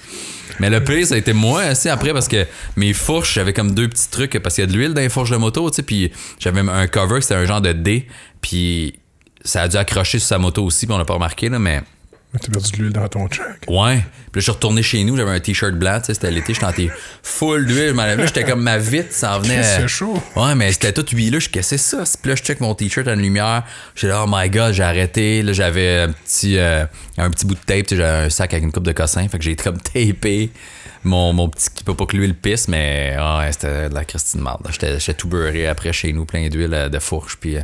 Mais le pire, ça a été moi aussi après parce que mes fourches, j'avais comme deux petits trucs parce qu'il y a de l'huile dans les fourches de moto, tu sais, puis j'avais un cover, c'était un genre de D, puis ça a dû accrocher sur sa moto aussi, puis on l'a pas remarqué, là, mais T'as perdu de l'huile dans ton truck. Ouais. Puis là, je suis retourné chez nous, j'avais un t-shirt blanc, tu sais, c'était l'été, j'étais en t- full d'huile, je m'en avais, j'étais comme ma vitre, ça en venait. C'est chaud. Ouais, mais c'était tout huileux, je cassais ça. Puis là, je check mon t-shirt à une lumière, j'étais là, oh my god, j'ai arrêté. Là, j'avais un petit, euh, un petit bout de tape, j'avais un sac avec une coupe de cossin, fait que j'ai comme tapé mon, mon petit qui peut pas que l'huile pisse, mais ah ouais, c'était de la Christine marde. J'étais tout beurré après chez nous, plein d'huile euh, de fourche, puis euh,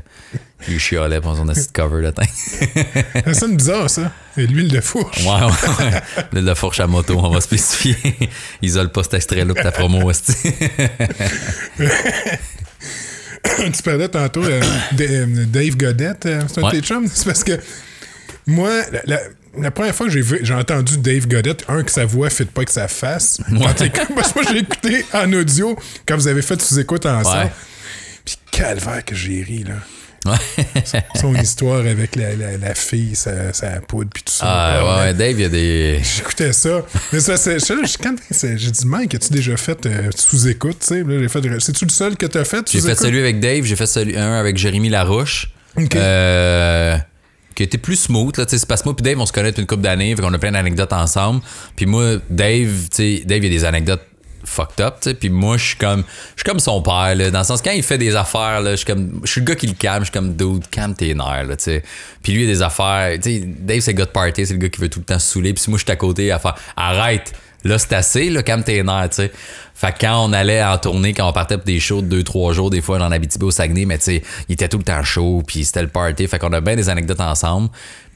il chialait pour son acide cover de teint. Ça sonne bizarre, ça. Et l'huile de fourche. Ouais, ouais, ouais. L'huile de fourche à moto, on va spécifier. Isole pas cet extrait-là pour ta promo, hostie. tu parlais tantôt euh, de- euh, Dave Godette, euh, c'est un Ouais. chums? C'est parce que moi, la, la- la première fois que j'ai vu- j'ai entendu Dave Godette, un, que sa voix ne fit pas avec sa face. T'es- parce que moi, j'ai écouté en audio quand vous avez fait sous-écoute ensemble. Ouais. Puis calvaire que j'ai ri, là. Ouais. Son histoire avec la, la- la fille, sa, sa poudre, puis tout ça. Ah, ouais, ouais, Dave, il y a des. J'écoutais ça. Mais ça, c'est. quand c'est- j'ai dit, Mike, as-tu déjà fait euh, sous-écoute, tu sais? J'ai fait- C'est-tu le seul que t'as fait J'ai fait celui avec Dave, j'ai fait celui un avec Jérémy Larouche. Ok. Euh, qui était plus smooth là, tu sais, c'est parce que moi puis Dave on se connaît depuis une couple d'années, fait qu'on a plein d'anecdotes ensemble. Puis moi Dave, tu sais, Dave il y a des anecdotes fucked up, tu sais, puis moi je suis comme je suis comme son père là, dans le sens quand il fait des affaires je suis comme je suis le gars qui le calme, je suis comme dude, calme tes nerfs là, tu sais. Puis lui il a des affaires, tu sais, Dave c'est le gars de party, c'est le gars qui veut tout le temps se saouler, puis moi je suis à côté à faire arrête Là, c'est assez, là, calme tes nerfs, tu sais. Fait que quand on allait en tournée, quand on partait pour des shows de 2-3 jours, des fois dans Abitibi au Saguenay, mais tu sais, il était tout le temps chaud, puis c'était le party. Fait qu'on a bien des anecdotes ensemble.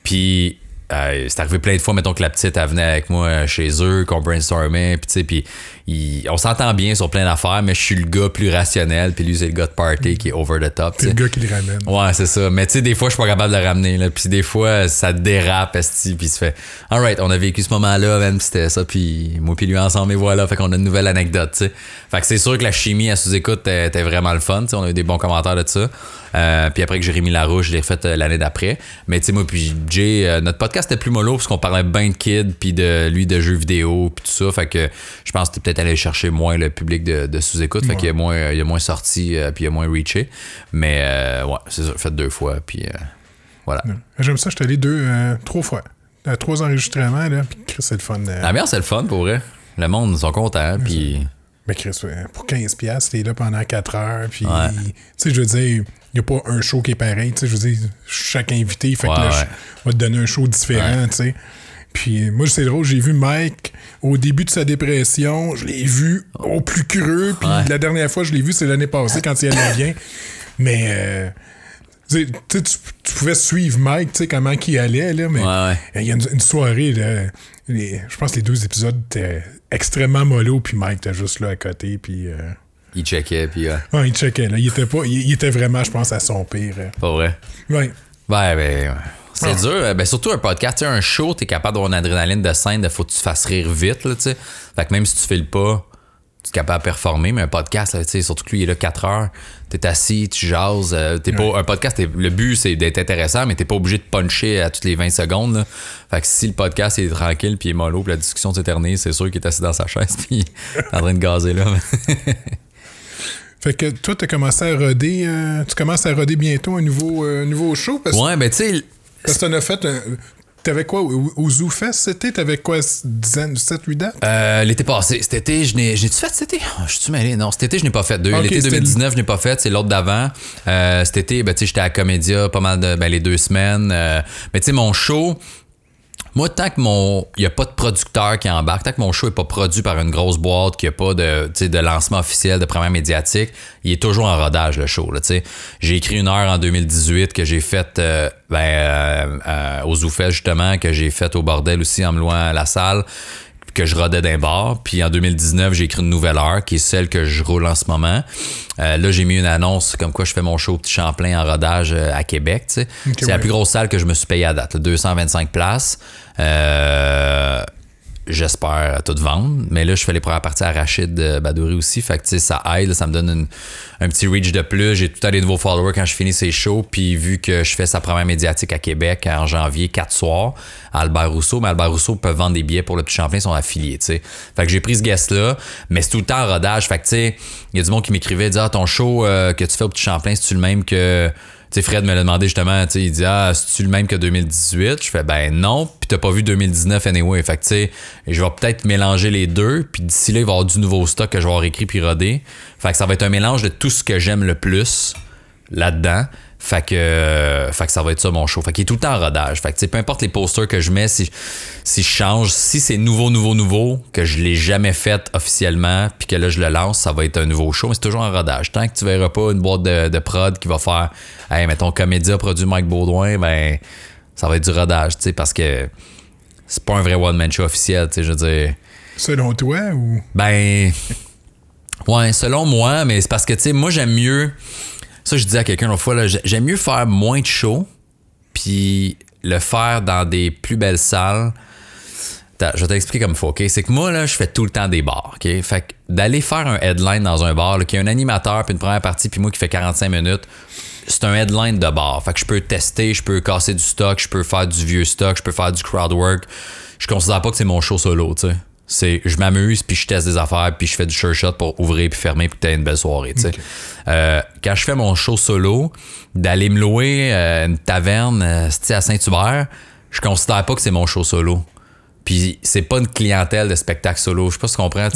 Puis euh, c'est arrivé plein de fois, mettons que la petite, elle venait avec moi euh, chez eux, qu'on brainstormait, puis tu sais, puis il- on s'entend bien sur plein d'affaires, mais je suis le gars plus rationnel, puis lui, c'est le gars de party qui est over the top, C'est le gars qui le ramène. Ouais, c'est ça. Mais tu sais, des fois, je suis pas capable de le ramener. Là. Puis des fois, ça dérape, esti, puis il se fait Alright, on a vécu ce moment-là, man, puis c'était ça, puis moi, puis lui ensemble, et voilà. Fait qu'on a une nouvelle anecdote, tu sais. Fait que c'est sûr que la chimie à sous-écoute était vraiment le fun, tu sais. On a eu des bons commentaires de ça. Euh, puis après que Jérémy Larouche, je l'ai refait euh, l'année d'après. Mais tu sais, moi, puis Jay, euh, notre podcast était plus mollo parce qu'on parlait bien de kids, puis de lui, de jeux vidéo, puis tout ça. Fait que je pense que t'es peut-être allé chercher moins le public de, de sous-écoute. Fait qu'il y a moins, il y a moins sorti, euh, puis il y a moins reaché. Mais euh, ouais, c'est ça, fait deux fois, puis euh, voilà. J'aime ça, je suis allé deux, euh, trois fois. Trois enregistrements, là, puis Chris, c'est le fun. La merde, c'est le fun pour vrai. Le monde, ils sont contents, puis Mais Chris, pour 15$, t'es là pendant 4 heures. Puis, Ouais. tu sais, je veux dire, il n'y a pas un show qui est pareil. Tu sais, je veux dire, chaque invité, fait Ouais, que là, ouais. vais te donner un show différent, tu sais. Puis, moi, c'est drôle, j'ai vu Mike au début de sa dépression. Je l'ai vu au plus creux. Puis, Ouais. la dernière fois, je l'ai vu, c'est l'année passée quand il allait bien. Mais, euh, tu tu, pouvais suivre Mike, tu sais, comment il allait, là. Mais Ouais, ouais. il y a une, une soirée, là, les- je pense que les deux épisodes étaient extrêmement mollo, puis Mike était juste là à côté, puis euh, Il checkait, puis euh, ouais, il checkait, là. Il était, pas, il, il était vraiment, je pense, à son pire. euh. pas vrai? Ouais. Ouais, ben, c'est Ah. dur. Euh, Ben, surtout un podcast, tu sais, un show, t'es capable d'avoir une adrénaline de scène, il faut que tu te fasses rire vite, là, tu sais. Fait que même si tu files pas, tu es capable de performer, mais un podcast, là, tu sais, surtout que lui, il est là 4 heures, t'es assis, tu jases, euh, t'es pas, un podcast, t'es- le but, c'est d'être intéressant, mais t'es pas obligé de puncher à toutes les 20 secondes, là. Fait que si le podcast est tranquille, puis il est mollo, puis la discussion s'éternise, c'est sûr qu'il est assis dans sa chaise, puis en train de gazer, là. Fait que toi, t'as commencé à roder, euh, tu commences à roder bientôt un nouveau, euh, nouveau show, parce, ouais, ben, tu sais, parce que t'en as fait un- T'avais quoi au, au Zoo Fest c'était? T'avais quoi, 7-8 dates? Euh, l'été passé, cet été, je n'ai. J'ai-tu fait cet été? Ah, Je suis mêlé? Non, cet été, je n'ai pas fait deux. L'été c'était 2019, je n'ai pas fait. C'est l'autre d'avant. Euh, cet été, ben, tu sais, j'étais à Comédia pas mal de. Ben, les deux semaines. Euh, mais tu sais, mon show. Moi, tant que mon. Il n'y a pas de producteur qui embarque, tant que mon show n'est pas produit par une grosse boîte, qu'il n'y a pas de, de lancement officiel, de première médiatique, il est toujours en rodage, le show. Là, tu sais. j'ai écrit une heure en 2018 que j'ai faite euh, ben, euh, euh, au Zoufest, justement, que j'ai faite au bordel aussi en me louant à la salle que je rodais d'un bar. Puis en 2019, j'ai écrit une nouvelle heure, qui est celle que je roule en ce moment. Euh, là, j'ai mis une annonce comme quoi je fais mon show au Petit Champlain en rodage euh, à Québec. c'est la plus grosse salle que je me suis payé à date, là, 225 places. Euh, J'espère tout vendre. Mais là, je fais les premières parties à Rachid euh, Badouri aussi. Fait que, ça aide. Ça me donne un petit reach de plus. J'ai tout à des nouveaux followers quand je finis ces shows. Puis vu que je fais sa première médiatique à Québec en janvier, quatre soirs, à Albert Rousseau. Mais Albert Rousseau peut vendre des billets pour le Petit Champlain, ils sont affiliés, tu sais. Fait que j'ai pris ce guest-là. Mais c'est tout le temps en rodage. Fait que, tu sais, il y a du monde qui m'écrivait, dire, ah, ton show euh, que tu fais au Petit Champlain, c'est-tu le même que. Fred me l'a demandé justement, il dit Ah, c'est-tu le même que 2018 Je fais Ben non, puis t'as pas vu 2019 anyway. Fait que tu sais, je vais peut-être mélanger les deux, puis d'ici là, il va y avoir du nouveau stock que je vais avoir écrit puis rodé. Fait que ça va être un mélange de tout ce que j'aime le plus là-dedans. Fait que, euh, fait que ça va être ça mon show. Fait qu'il est tout le temps en rodage. Fait que tu sais, peu importe les posters que je mets, si, si je change, si c'est nouveau, nouveau, nouveau, que je l'ai jamais fait officiellement, puis que là je le lance, ça va être un nouveau show, mais c'est toujours en rodage. Tant que tu verras pas une boîte de, de prod qui va faire, hey, mettons, Comédia produit Mike Baudouin, ben, ça va être du rodage, tu sais, parce que c'est pas un vrai one-man show officiel, tu sais, je veux dire. Selon toi, ou... Ben. Ouais, selon moi, mais c'est parce que, tu sais, moi, j'aime mieux. Ça, je disais à quelqu'un l'autre fois, j'aime mieux faire moins de shows, puis le faire dans des plus belles salles. Je vais t'expliquer comme faut, OK? C'est que moi, là, je fais tout le temps des bars, OK? Fait que d'aller faire un headline dans un bar, là, qui a un animateur, puis une première partie, puis moi qui fait 45 minutes, c'est un headline de bar. Fait que je peux tester, je peux casser du stock, je peux faire du vieux stock, je peux faire du crowd work. Je considère pas que c'est mon show solo, tu sais. C'est, je m'amuse, puis je teste des affaires, puis je fais du sure shot pour ouvrir puis fermer, puis que t'aies une belle soirée, tu sais. Euh, quand je fais mon show solo, d'aller me louer euh, une taverne euh, à Saint-Hubert, je considère pas que c'est mon show solo. Puis c'est pas une clientèle de spectacle solo. Je sais pas si tu comprends.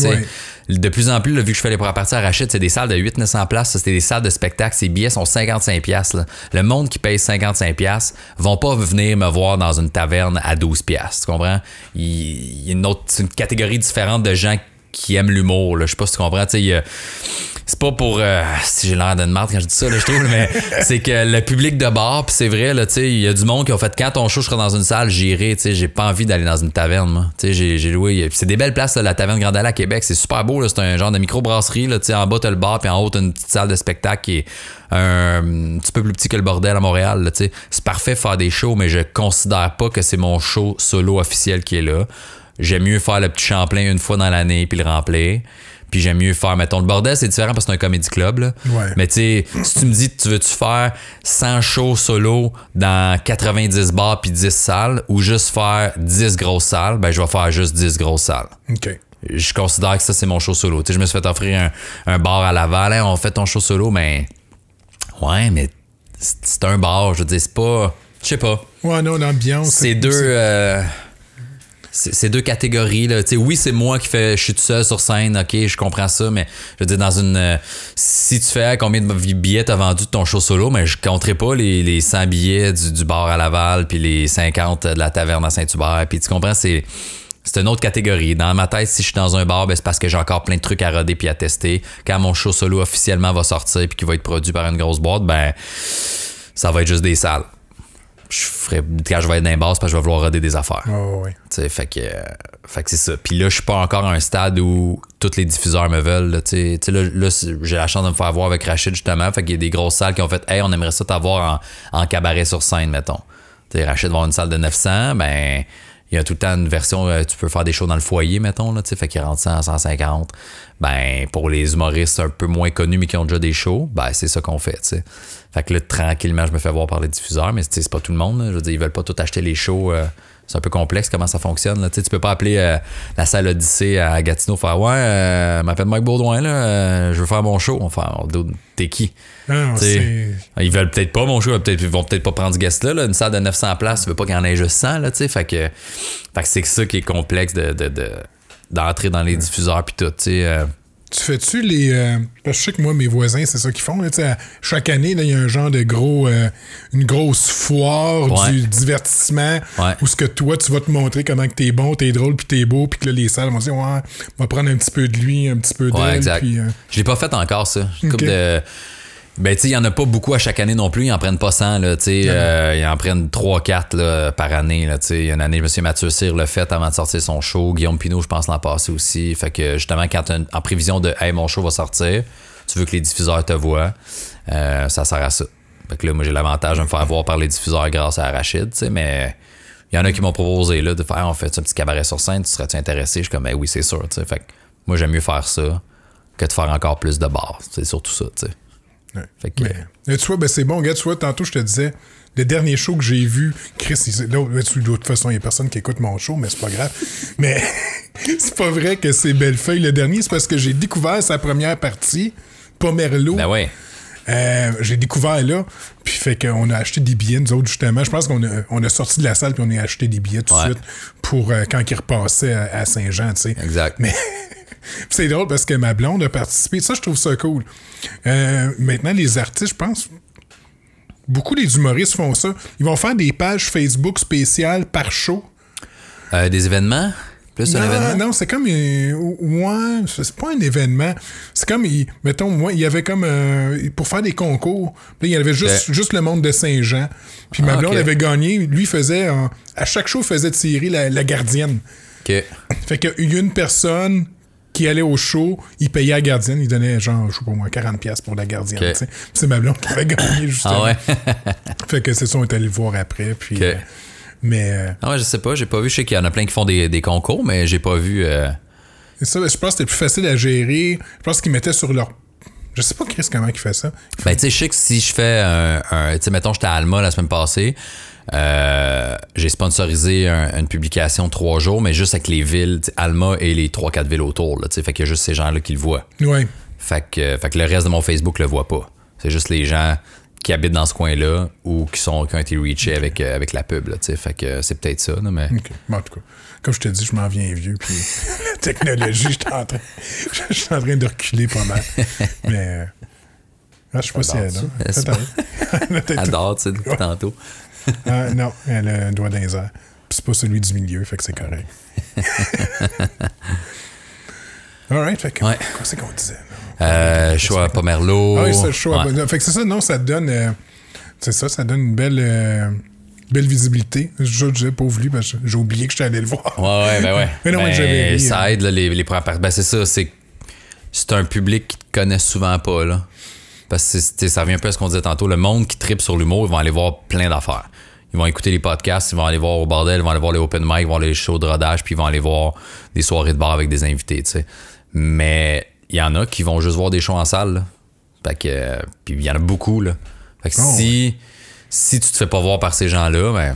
De plus en plus, là, vu que je fais les premières parties à Rachid, c'est des salles de 800-900 places. C'est des salles de spectacle. Ces billets sont 55$. piastres, là. Le monde qui paye 55$ piastres vont pas venir me voir dans une taverne à 12$. piastres, Tu comprends? Il, il y a une autre c'est une catégorie différente de gens qui aiment l'humour. Je sais pas si tu comprends. C'est pas pour euh, si j'ai l'air d'une marde quand je dis ça là, je trouve mais c'est que le public de bar puis c'est vrai il y a du monde qui a fait quand ton show je serai dans une salle j'irai tu sais j'ai pas envie d'aller dans une taverne moi tu sais j'ai, loué c'est des belles places là, la taverne Allée à Québec c'est super beau c'est un genre de micro brasserie là tu sais en bas t'as le bar puis en haut t'as une petite salle de spectacle qui est un, petit peu plus petit que le bordel à Montréal là, tu sais c'est parfait faire des shows mais je considère pas que c'est mon show solo officiel qui est là j'aime mieux faire le petit Champlain une fois dans l'année puis le remplir puis j'aime mieux faire, mettons, le bordel, c'est différent parce que c'est un comédie club, là. Ouais. Mais tu sais, si tu me dis, tu veux-tu faire 100 shows solo dans 90 bars puis 10 salles ou juste faire 10 grosses salles, ben je vais faire juste 10 grosses salles. OK. Je considère que ça, c'est mon show solo. Tu sais, je me suis fait offrir un, un bar à Laval, Hein, on fait ton show solo, mais. Ouais, mais c'est un bar, je veux dire, c'est pas. Je sais pas. Ouais, non, l'ambiance. C'est deux. euh, c'est deux catégories là. Tu sais, oui, c'est moi qui fais, je suis tout seul sur scène, ok, je comprends ça, mais je veux dire dans une, euh, si tu fais combien de billets t'as vendu de ton show solo, mais je compterai pas les, les 100 billets du, du bar à Laval puis les 50 de la taverne à Saint-Hubert, puis tu comprends, c'est c'est une autre catégorie. Dans ma tête, si je suis dans un bar, ben, c'est parce que j'ai encore plein de trucs à roder puis à tester. Quand mon show solo officiellement va sortir puis qu'il va être produit par une grosse boîte, ben ça va être juste des salles. Je ferai quand je vais être dans les bars, c'est parce que je vais vouloir roder des affaires. Oh, sais, fait que, euh, fait que c'est ça. Puis là, je suis pas encore à un stade où tous les diffuseurs me veulent. là, Tu sais, Tu sais, là, là, j'ai la chance de me faire voir avec Rachid, justement. Fait qu'il y a des grosses salles qui ont fait Hey, on aimerait ça t'avoir en, en cabaret sur scène, mettons. Tu sais, Rachid va avoir une salle de 900, ben. Il y a tout le temps une version, euh, tu peux faire des shows dans le foyer, mettons, là, fait qu'il rentre 100, 150. Ben, pour les humoristes un peu moins connus, mais qui ont déjà des shows, ben, c'est ça qu'on fait, tu sais. Fait que là, tranquillement, je me fais voir par les diffuseurs, mais c'est pas tout le monde, là. Je veux dire, ils veulent pas tout acheter les shows. euh, c'est un peu complexe comment ça fonctionne. Là. Tu sais, tu peux pas appeler euh, la salle Odyssée à Gatineau faire Ouais, euh, m'appelle Mike Baudouin, là, euh, je veux faire mon show. Dude, T'es qui? Non, Tu sais. Ils veulent peut-être pas mon show, ils vont peut-être pas prendre ce guest-là. Là. Une salle de 900 places, tu veux pas qu'il y en ait juste 100. Là, tu sais. fait que, fait que c'est ça qui est complexe de, de- de- d'entrer dans les diffuseurs puis tout. tu sais, euh. Tu fais-tu les. euh, parce que je sais que moi, mes voisins, c'est ça qu'ils font. là, à- chaque année, il y a un genre de gros. euh, une grosse foire Ouais. du divertissement Ouais. où ce que toi, tu vas te montrer comment que t'es bon, t'es drôle, puis t'es beau, puis que là, les salles vont dire, ouais, on va prendre un petit peu de lui, un petit peu d'elle. Ouais, exact. puis, euh, Je l'ai pas fait encore, ça. Une couple de. Ben, tu sais, il y en a pas beaucoup à chaque année non plus. Ils en prennent pas 100, là, tu sais. euh, ils en prennent 3-4 là, par année, là, tu sais. Il y a une année, M. Mathieu Cyr l'a fait avant de sortir son show. Guillaume Pinot, je pense, l'an passé aussi. Fait que, justement, quand une- en prévision de, hey, mon show va sortir, tu veux que les diffuseurs te voient, euh, ça sert à ça. Fait que là, moi, j'ai l'avantage de me faire voir par les diffuseurs grâce à Rachid, tu sais, mais. Il y en a qui m'ont proposé là, de faire on fait un petit cabaret sur scène, tu serais-tu intéressé? Je suis comme ben oui, c'est sûr. tu sais. Fait que moi j'aime mieux faire ça que de faire encore plus de bars. C'est surtout ça, tu sais. Ouais. Fait que- Mais, tu vois, ben, c'est bon, regarde, tu vois, tantôt, je te disais, le dernier show que j'ai vu, Chris, il- là, tu- de toute façon, il y a personne qui écoute mon show, mais c'est pas grave. mais c'est pas vrai que c'est Bellefeuille le dernier, c'est parce que j'ai découvert sa première partie, Pomerlo. Ben ouais. Euh, j'ai découvert là, puis fait qu'on a acheté des billets, nous autres, justement. Je pense qu'on a, on a sorti de la salle, puis on a acheté des billets tout de Ouais. suite pour euh, quand il repassait à, à Saint-Jean, tu sais. Exact. Mais c'est drôle parce que ma blonde a participé. Ça, je trouve ça cool. Euh, maintenant, les artistes, je pense, beaucoup des humoristes font ça. Ils vont faire des pages Facebook spéciales par show. Euh, des événements? Plus un Non, événement? non, c'est comme. euh, ouais, c'est pas un événement. C'est comme. il- mettons, moi, il y avait comme. euh, pour faire des concours. Il y avait juste, le monde de Saint-Jean. Puis ma Ah, blonde avait gagné. Lui faisait. à chaque show, il faisait tirer la, la gardienne. Ok. Fait qu'il y a une personne qui allait au show, il payait la gardienne, il donnait genre, je sais pas moi, 40$ pour la gardienne. Ok. tu sais. Puis C'est ma blonde qui avait gagné, justement. Ah ouais? Fait que c'est ça, on est allé le voir après. Puis, euh, mais euh, ah ouais, je sais pas, j'ai pas vu. Je sais qu'il y en a plein qui font des, des concours, mais j'ai pas vu. euh, Et ça, je pense que c'était plus facile à gérer. Je pense qu'ils mettaient sur leur. Je sais pas, Chris, comment il fait ça. Ben, tu sais, je sais que si je fais un. un- tu sais, mettons, j'étais à Alma la semaine passée. Euh, j'ai sponsorisé un- une publication de trois jours, mais juste avec les villes, Alma et les trois, quatre villes autour. Là, fait qu'il y a juste ces gens-là qui le voient. Ouais. Fait que, fait que le reste de mon Facebook le voit pas. C'est juste les gens qui habitent dans ce coin-là ou qui, sont, qui ont été reachés avec, euh, avec la pub. Là, fait que c'est peut-être ça. là, mais... OK. Bon, en tout cas, comme je te dis, je m'en viens vieux. Puis la technologie, je suis en train, en train de reculer pas mal. Mais. euh, ah, je sais pas si elle? Peut-être. Adore, tu sais, depuis tantôt? Ah, non, elle a un doigt. Puis c'est pas celui du milieu, fait que c'est correct. Alright, fait que. Ouais. Quoi c'est qu'on disait? Euh, choix à Pomerlo. Ah oui, c'est à Ouais. Fait que c'est ça, non, ça donne. euh, c'est ça, ça donne une belle. euh, belle visibilité. Je disais pas voulu parce que j'ai oublié que j'étais allé le voir. Ouais, ouais, ben ouais. Mais non, mais Ben, j'avais ri, ça hein. aide là, les, les premières parties. Ben, c'est ça, c'est c'est un public qui te connaît souvent pas, là. Parce que ça revient un peu à ce qu'on disait tantôt. Le monde qui tripe sur l'humour, ils vont aller voir plein d'affaires. Ils vont écouter les podcasts, ils vont aller voir au bordel, ils vont aller voir les open mic, ils vont voir les shows de rodage, puis ils vont aller voir des soirées de bar avec des invités, tu sais. Mais il y en a qui vont juste voir des shows en salle, là. Fait que, euh, puis il y en a beaucoup, là. Fait que Oh, si, si tu te fais pas voir par ces gens-là, ben,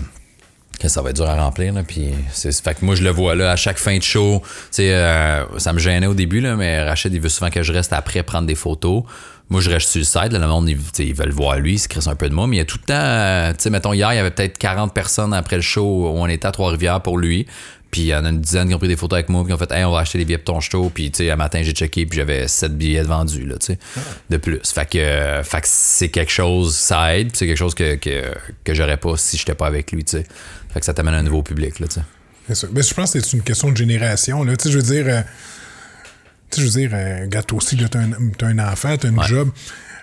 que ça va être dur à remplir. Là, puis c'est, fait que moi, je le vois là, à chaque fin de show. Tu sais, euh, ça me gênait au début, là, mais Rachid, il veut souvent que je reste après prendre des photos. Moi, je reste sur le site. Là, le monde, ils, ils veulent voir lui, ils se crissent un peu de moi. Mais il y a tout le temps, tu sais, mettons, hier, il y avait peut-être 40 personnes après le show où on était à Trois-Rivières pour lui. Puis il y en a une dizaine qui ont pris des photos avec moi, qui ont fait Hey, on va acheter des billets pour ton show. Puis tu sais, un matin, j'ai checké, puis j'avais 7 billets de vendus, là, tu sais, de plus. Fait que, fait que c'est quelque chose, ça aide, puis c'est quelque chose que, que, que j'aurais pas si j'étais pas avec lui, tu sais. Fait que ça t'amène à un nouveau public, là, tu sais. C'est ça. Mais je pense que c'est une question de génération. Là. Tu sais, je veux dire, euh, tu sais, je veux dire, euh, gars, toi aussi, là, t'as un, t'as un enfant, t'as une Ouais. job.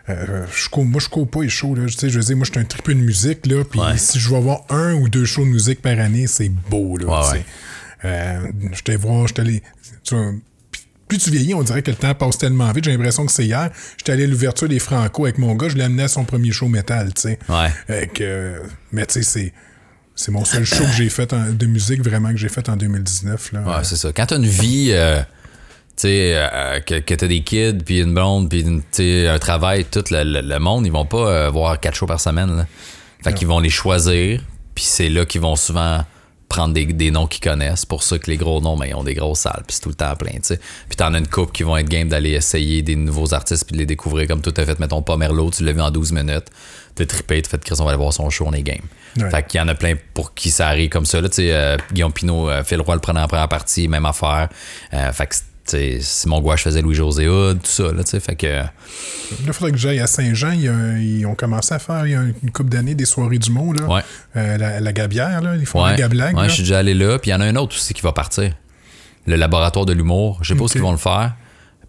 Euh, je moi, je cours pas les shows. Là. Tu sais, je veux dire, moi, je suis un triple de musique. Là, puis Ouais. si je vais avoir un ou deux shows de musique par année, c'est beau. Là, Ouais. Euh, je t'ai voir, je plus tu vieillis, on dirait que le temps passe tellement vite. J'ai l'impression que c'est hier. J'étais allé à l'ouverture des Franco avec mon gars. Je l'ai amené à son premier show métal. Tu sais. Ouais. Euh, que, mais tu sais, c'est. C'est mon seul show que j'ai fait en- de musique vraiment que j'ai fait en 2019. Là. Ouais, c'est ça. Quand t'as une vie, euh, tu sais, euh, que, que t'as des kids, puis une blonde, puis un travail, tout le, le- le monde, ils vont pas euh, voir quatre shows par semaine. Là. Fait qu'ils vont les choisir, puis c'est là qu'ils vont souvent prendre des, des noms qu'ils connaissent. pour ça que les gros noms, ben, ils ont des grosses salles, puis c'est tout le temps plein, tu sais. Puis t'en as une couple qui vont être game d'aller essayer des nouveaux artistes, puis de les découvrir comme tout à fait. Mettons pas Merlot, tu l'as vu en 12 minutes, t'es trippé, t'as fait Chris, on va aller voir son show, on est game. Ouais. Fait qu'il y en a plein pour qui ça arrive comme ça. Là, tu sais, euh, Guillaume Pinot, euh, Phil Roy le prenait en première partie, même affaire. Fait que, Simon Gouache faisait Louis-José Hood, tout ça, là. Fait que, Là, il faudrait que j'aille à Saint-Jean. Ils ont commencé à faire il y a une couple d'années des soirées du mot. Là. Ouais. Euh, la, la Gabière, là. ils font ouais, la Gablag. ouais là. je suis déjà allé là. Puis il y en a un autre aussi qui va partir. Le laboratoire de l'humour. Je sais pas où Ok. ils vont le faire.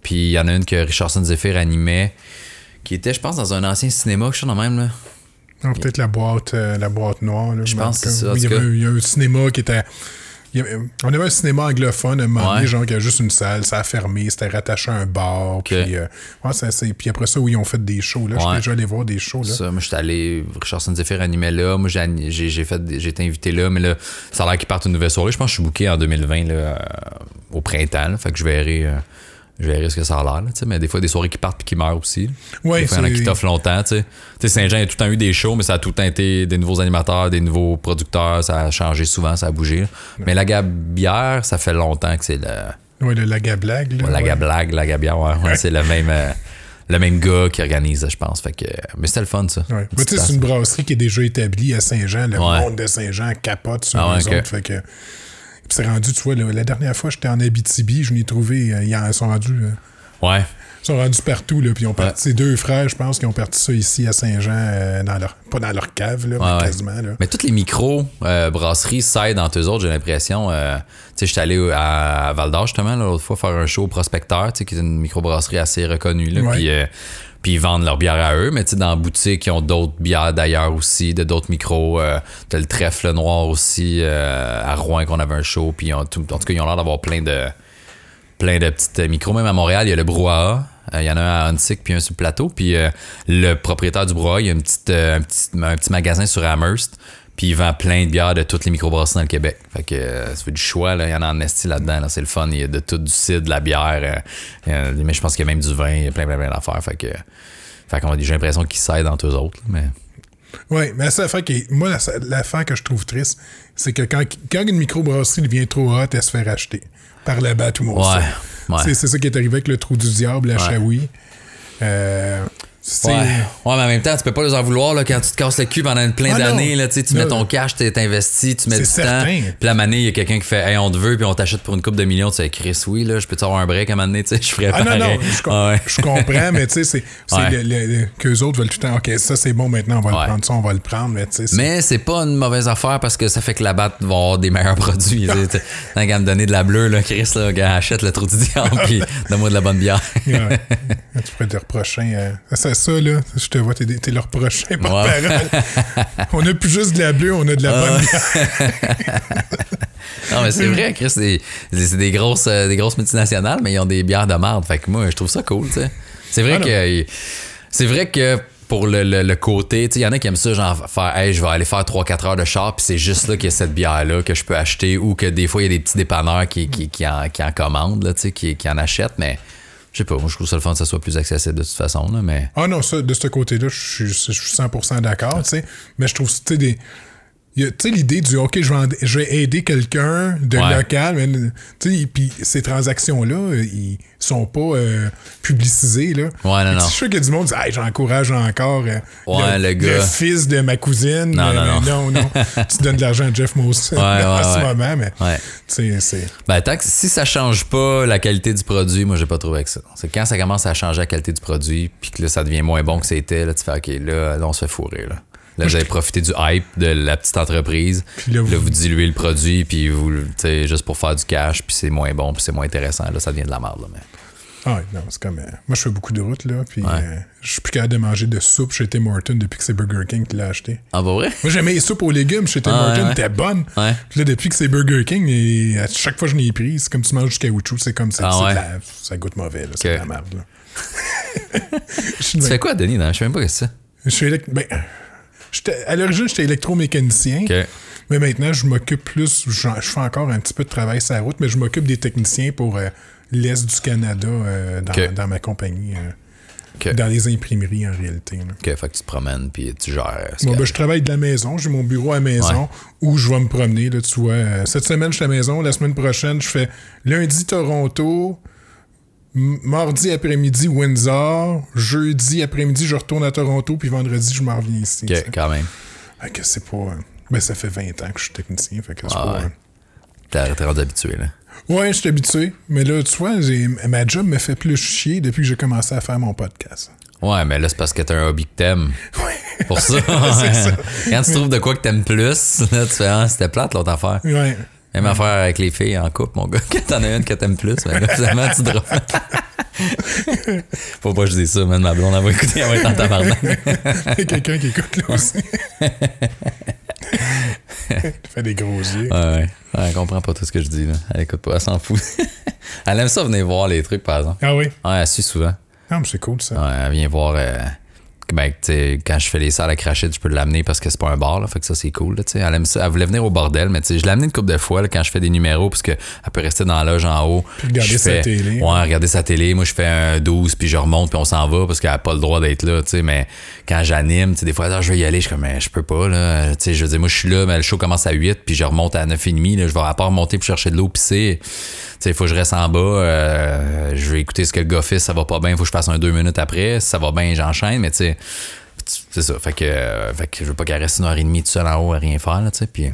Puis il y en a une que Richardson Zephyr animait, qui était, je pense, dans un ancien cinéma, je sais pas même, là. Non, Peut-être la boîte, euh, la boîte noire. là. Je pense que c'est ça, y, avait, il y a un cinéma qui était. Avait- on avait un cinéma anglophone à un moment donné, Ouais. genre qui a juste une salle, ça a fermé, c'était rattaché à un bar. Puis, euh, ouais, ça, c'est- puis après ça, où ils ont fait des shows. Là. Je suis déjà allé voir des shows. Là. Ça, moi, j'étais allé. Richardson Zephyr animait là. Moi, j'ai j'ai- fait, j'ai été invité là, mais là, ça a l'air qu'ils partent une nouvelle soirée. Je pense que je suis booké en 2020, là, euh, au printemps. là. fait que je verrai, euh, je verrai ce que ça a l'air. là, tu sais, Mais des fois, des soirées qui partent puis qui meurent aussi. Ouais, des fois, il y en a qui t'offrent longtemps. Tu sais, Tu sais, Saint-Jean a tout le temps eu des shows, mais ça a tout le temps été des nouveaux animateurs, des nouveaux producteurs. Ça a changé souvent, ça a bougé. Mais la Gabière, ça fait longtemps que c'est le. Ouais, le- la Gablag. Là, la ouais. Gablag, la Gabière, ouais, c'est le même. euh, le même gars qui organise, je pense. Fait que, mais c'était le fun, ça. Ouais. Place. c'est une brasserie qui est déjà établie à Saint-Jean. Le monde de Saint-Jean capote sur Ah ok. autres. Fait que. C'est rendu, tu vois, la, la dernière fois, j'étais en Abitibi, je n'ai trouvé. euh, ils en sont rendus. euh, Ouais. ils sont rendus partout, là, puis ils ont parti, c'est deux frères, je pense, qui ont parti ça ici à Saint-Jean, euh, dans leur, pas dans leur cave, là, Ouais, mais quasiment. Là. Mais toutes les micros euh, brasseries s'aident entre eux autres, j'ai l'impression. Tu sais, j'étais allé à, Val d'Or justement l'autre fois faire un show au Prospecteur, tu sais, qui est une microbrasserie assez reconnue. Là, puis, puis ils vendent leur bière à eux, mais tu sais, dans la boutique, ils ont d'autres bières d'ailleurs aussi, de d'autres micros. Euh, T'as le trèfle noir aussi euh, à Rouen qu'on avait un show. Puis en tout cas, ils ont l'air d'avoir plein de plein de euh, micros. Même à Montréal, il y a le brouhaha. Euh, Il y en a un à Huntsic puis un sur le plateau. Puis le propriétaire du brouhaha, il y a un, petit, un petit magasin sur Amherst. Puis il vend plein de bières de toutes les microbrasseries dans le Québec. Fait que euh, ça fait du choix. Là. Il y en a en esti là-dedans. là. C'est le fun. Il y a de tout, du cidre, de la bière. euh, mais je pense qu'il y a même du vin. Il y a plein, plein, plein d'affaires. Fait que, fait qu'on a j'ai l'impression qu'ils s'aident entre eux autres. Mais Oui, mais ça fait que moi, la- l'affaire que je trouve triste, c'est que quand, quand une microbrasserie devient trop haute, elle se fait racheter par la batte Ouais, ouais. C'est- ça qui est arrivé avec le trou du diable à Shawi. Euh, c'est- Ouais. ouais, mais en même temps, tu peux pas les en vouloir là, quand tu te casses le cul pendant plein Ah, d'années. non. Là, tu mets ton cash, tu investi, tu mets du c'est temps. certain. Puis la manée, il y a quelqu'un qui fait Hey, on te veut, puis on t'achète pour une coupe de millions. Tu sais, Chris, oui, là, je peux-tu avoir un break à un moment donné? Je ferais Ah non, pareil. non, je, com- Ah ouais. je comprends, mais tu sais, c'est c'est Ouais. le- le- le- qu'eux autres veulent tout le temps, OK, ça c'est bon maintenant, on va le prendre, ça on va le prendre, mais Mais c'est pas une mauvaise affaire parce que ça fait que la batte va avoir des meilleurs produits. sais. Tant qu'à me donner de la bleue, là, Chris, là, achète le trou du diable, puis donne-moi de la bonne bière. Tu pourrais te reprocher. euh, ça, là. Je te vois, t'es, t'es leur prochain on a plus juste de la bleue, on a de la Ah. bonne bière. Non, mais c'est vrai, Chris, c'est des grosses, euh, des grosses multinationales, mais ils ont des bières de marde. Fait que moi, je trouve ça cool, tu sais. C'est vrai Ah que. C'est vrai que pour le, le- le côté, tu sais, il y en a qui aiment ça, genre faire, hey, je vais aller faire 3-4 heures de char, puis c'est juste là qu'il y a cette bière-là que je peux acheter, ou que des fois, il y a des petits dépanneurs qui, qui, qui en, qui en commandent, là, tu sais, qui, qui en achètent, mais je sais pas, moi, je trouve ça le fun que ça soit plus accessible de toute façon, là, mais. Ah non, ça, de ce côté-là, je suis, je suis 100% d'accord, tu sais. Mais je trouve, tu sais, des. Tu sais, l'idée du OK, je vais, en- je vais aider quelqu'un de Ouais. local, mais, tu puis ces transactions-là, euh, ils sont pas euh, publicisées, là. Ouais, non, non. Je suis sûr qu'il y a du monde qui dit Hey, j'encourage encore euh, Ouais, le gars. fils de ma cousine. Non, Mais- non, non. non, non. tu donnes de l'argent à Jeff Ouais, ouais, en ce moment, mais Ouais. tu sais, c'est. Ben, tant que si ça change pas la qualité du produit, moi, j'ai pas trouvé avec ça. C'est quand ça commence à changer la qualité du produit, puis que là, ça devient moins bon que c'était, là, tu fais, OK, là, là, on se fait fourrer, là. Là, vous avez profité du hype de la petite entreprise. Puis là, là, vous- diluez le produit, puis vous, juste pour faire du cash, puis c'est moins bon, puis c'est moins intéressant. Là, ça devient de la merde, là. Mais... Ah, ouais, non, c'est comme. euh, moi, je fais beaucoup de route, là, puis Ouais. euh, je suis plus capable de manger de soupe chez Tim Hortons depuis que c'est Burger King qui l'a acheté. Ah, pas vrai? Moi, j'aimais les soupes aux légumes chez Tim Ah, Hortons, ouais, t'es bonne. Puis là, depuis que c'est Burger King, et à chaque fois que je n'ai pris, c'est comme tu manges du caoutchouc, c'est comme ça. Ah, la- ça goûte mauvais, là, c'est de la merde, là. Tu fais quoi, Denis? Non, je sais même pas que c'est. je suis élec- ben, à l'origine, j'étais électromécanicien. Mais maintenant, je m'occupe plus. Je fais encore un petit peu de travail sur la route, mais je m'occupe des techniciens pour euh, l'Est du Canada euh, dans, ma compagnie. euh. Dans les imprimeries, en réalité. là. OK, fait que tu te promènes, puis tu gères. Moi, ben, je travaille de la maison. J'ai mon bureau à la maison où je vais me promener. Là, tu vois. Cette semaine, je suis à la maison. La semaine prochaine, je fais lundi Toronto. Mardi après-midi, Windsor. Jeudi après-midi, je retourne à Toronto. Puis vendredi, je m'en reviens ici. tu sais. OK, quand même. Fait que c'est pas. Ben, ça fait 20 ans que je suis technicien. Fait que c'est Ah pas. ouais. euh, T'es rendu habitué, là. Ouais, je suis habitué. Mais là, tu vois, ma job me fait plus chier depuis que j'ai commencé à faire mon podcast. Ouais, mais là, c'est parce que t'as un hobby que t'aimes. Pour ça. C'est ça. Quand tu trouves de quoi que t'aimes plus, là, tu fais, ah, c'était plate l'autre affaire. Ouais. Même affaire avec les filles en couple, mon gars. Quand t'en as une que t'aimes plus, ben là, finalement, tu drops. Faut pas que je dise ça, man. Ma blonde, elle va écouter, elle va être en tabarnak. Il y a quelqu'un qui écoute là aussi. Elle fait des gros yeux. Ouais, ouais. Elle comprend pas tout ce que je dis, là. Elle écoute pas, elle s'en fout. elle aime ça venir voir les trucs, par exemple. Ah oui? Ouais, elle suit souvent. Non, mais c'est cool ça. Ouais, elle vient voir. euh, ben, quand je fais les salles à crachette, je peux l'amener parce que c'est pas un bar, là. Fait que ça, c'est cool, là. Elle aime ça. Elle voulait venir au bordel, mais je l'ai amené une couple de fois, là, quand je fais des numéros, parce que elle peut rester dans la loge en haut. Puis regarder sa fais- télé. Ouais, regarder sa télé. Moi, je fais un 12, puis je remonte, puis on s'en va parce qu'elle a pas le droit d'être là. Mais quand j'anime, des fois, je veux y aller, je suis comme, mais je peux pas, là. Je veux dire, moi, je suis là, mais le show commence à 8, puis je remonte à 9h30, là. Je vais à part monter pour chercher de l'eau, pisser. Tu sais, il faut que je reste en bas. euh, je vais écouter ce que le gars fait. Ça va pas bien, il faut que je fasse un deux minutes après. Si ça va bien, j'enchaîne. Mais tu sais, c'est ça. Fait que, euh, fait que je veux pas qu'elle reste une heure et demie tout seul en haut à rien faire, là, tu sais. Puis,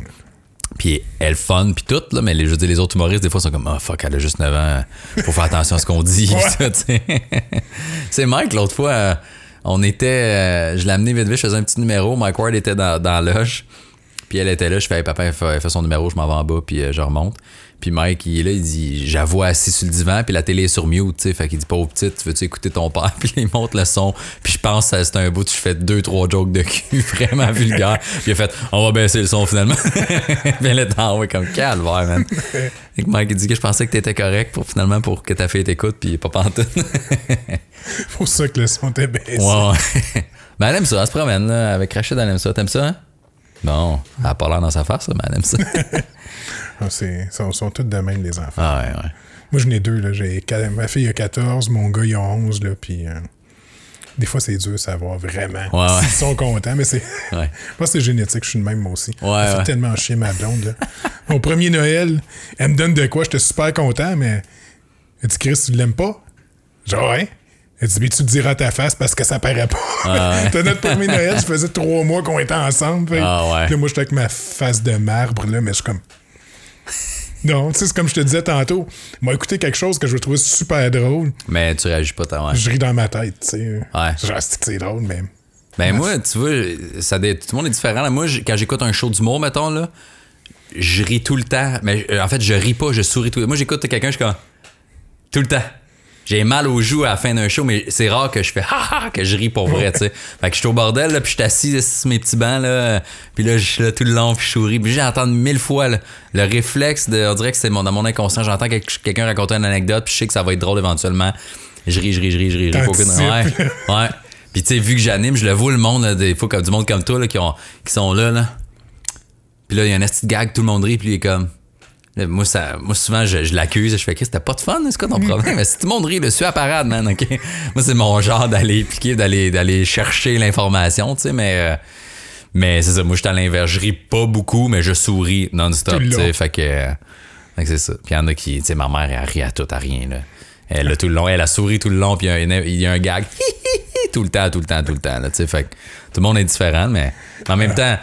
puis elle fun, puis tout, là. Mais les, je veux dire, les autres humoristes, des fois, sont comme, oh fuck, elle a juste 9 ans. Faut faire attention à ce qu'on dit. Tu sais. c'est Mike, l'autre fois, euh, on était. euh, je l'ai amené vite vite, je faisais un petit numéro. Mike Ward était dans, dans la loge. Puis elle était là, je fais, Hey, papa, elle fait, elle fait son numéro, je m'en vais en bas, puis euh, je remonte. Puis Mike, il est là, il dit, j'avoue assis sur le divan, puis la télé est sur mute, tu sais. Fait qu'il dit, pauvre petite, veux-tu écouter ton père? Puis il monte le son. Puis je pense que c'est un bout, tu fais deux, trois jokes de cul vraiment vulgaires. Puis il a fait, on va baisser le son finalement. puis elle est en haut, comme calvaire, man. Et que Mike, il dit que je pensais que t'étais correct pour finalement pour que ta fille t'écoute, puis pas pantoute. Pour ça que le son était baissé. Ouais, ouais. Ben, elle aime ça, elle se promène, là, avec Rachid, elle aime ça. T'aimes ça, hein? Non, elle a pas l'air dans sa face, mais elle aime ça. Ah, c'est- Ils sont, sont tous de même, les enfants. ah, ouais, ouais. Moi, j'en ai deux. Là. J'ai, ma fille a 14, mon gars, il a 11. Là, puis, euh, des fois, c'est dur de savoir vraiment Ouais, ouais. s'ils sont contents. Mais c'est. Ouais. Moi, c'est génétique. Je suis de même, moi aussi. Ouais, fait ouais. tellement chier, ma blonde. Là. Mon premier Noël, elle me donne de quoi. J'étais super content, mais. Elle dit, Chris, tu l'aimes pas? Genre, ouais. Elle dit, mais tu le diras à ta face parce que ça paraît pas. C'était notre premier Noël, ça faisait trois mois qu'on était ensemble. fait. Ah ouais. Puis Là, moi, j'étais avec ma face de marbre, là, mais je suis comme. Non, tu sais, c'est comme je te disais tantôt. Moi, écouter quelque chose que je trouvais super drôle, Mais tu réagis pas tant, je ris dans ma tête, tu sais. Ouais. Genre, c'est que c'est drôle, mais. Ben moi, tu vois, ça tout le monde est différent. là. Moi, quand j'écoute un show d'humour, mettons, là, je ris tout le temps. Mais euh, en fait, je ris pas, je souris tout le temps. Moi, j'écoute quelqu'un, je suis comme... Tout le temps. J'ai mal aux joues à la fin d'un show, mais c'est rare que je fais ha que je ris pour vrai, tu sais. Fait que je suis au bordel, là, puis je suis assis sur mes petits bancs, là, puis là, je suis là tout le long, puis je souris. Puis j'entends mille fois là, le réflexe de. On dirait que c'est mon, dans mon inconscient. J'entends quel- quelqu'un raconter une anecdote, puis je sais que ça va être drôle éventuellement. Je ris, je ris, je ris, je ris. je ris. Ouais. Ouais. Puis tu sais, vu que j'anime, je le vois le monde, là, des fois, comme du monde comme toi, là, qui, ont, qui sont là, là. Puis là, il y a un petit gag, tout le monde rit, puis il est comme. Moi, ça, moi, souvent, je, je l'accuse, je fais, Chris, t'as pas de fun, c'est quoi ton problème? Mais si tout le monde rit, le suis à parade, man, OK? Moi, c'est mon genre d'aller piquer, d'aller, d'aller chercher l'information, tu sais, mais. euh, Mais c'est ça, moi, j'étais à l'inverse. Je ris pas beaucoup, mais je souris non-stop, tu sais. Fait que, euh, fait que c'est ça. Puis il y en a qui, tu sais, ma mère, elle rit à tout, à rien, là. Elle a tout le long, elle a souri tout le long, puis il y a un, il y a un gag tout le temps, tout le temps, tout le temps, là, tu sais. Fait que tout le monde est différent, mais en même temps,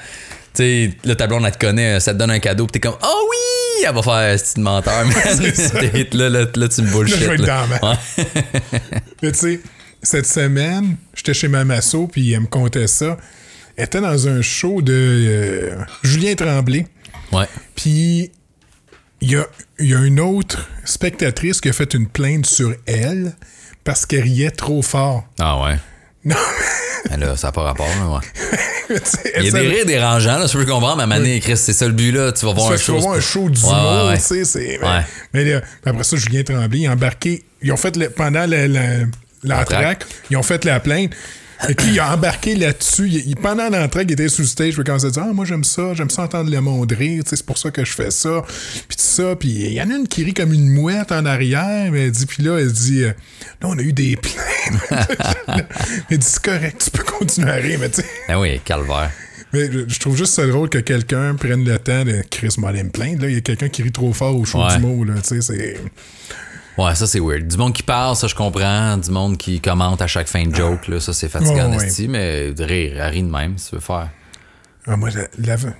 tu sais, le tableau, on te connaît, ça te donne un cadeau, puis t'es comme, oh oui, elle va faire un style menteur, man. là, là, là, tu me bullshit. Là, je vais être là. dans la merde. Ouais. Mais tu sais, cette semaine, j'étais chez Mamasso, puis elle me contait ça. Elle était dans un show de euh, Julien Tremblay. Ouais. Puis il y a, il y a une autre spectatrice qui a fait une plainte sur elle parce qu'elle riait trop fort. Ah ouais. Non, Mais là, ça n'a pas rapport, là, ouais. tu Il y a des rires dérangeants, là, je peux comprendre, mais à Mané, Chris, c'est ça le but, là. Tu vas voir un tu show. vas voir un c'est show Ouais, ouais, tu sais. Mais là, après ça, Julien Tremblay, il a embarqué... Ils ont fait, le- pendant L'entraque. ils ont fait la plainte. Et puis, il a embarqué là-dessus. Il- il- pendant l'entraque, il était le stage, puis il commençait à dire « Ah, moi, j'aime ça, j'aime ça entendre le monde rire, c'est pour ça que je fais ça. » Puis tout ça, puis il y en a une qui rit comme une mouette en arrière, mais elle dit, puis là, elle dit euh, Là, on a eu des plaintes. » Elle dit « C'est correct, tu peux continuer à rire, mais tu sais... » Ah oui, calvaire. Mais je trouve juste ça drôle que quelqu'un prenne le temps de Chris allé me plaindre. Là, il y a quelqu'un qui rit trop fort au show Ouais. du mot. Là, tu sais, c'est... Ouais, ça c'est weird. Du monde qui parle, ça je comprends. Du monde qui commente à chaque fin de joke, là, ça c'est fatigant, Ouais, ouais. esti, mais de rire, à rire de même, si tu veux faire. Ah, moi, la, la-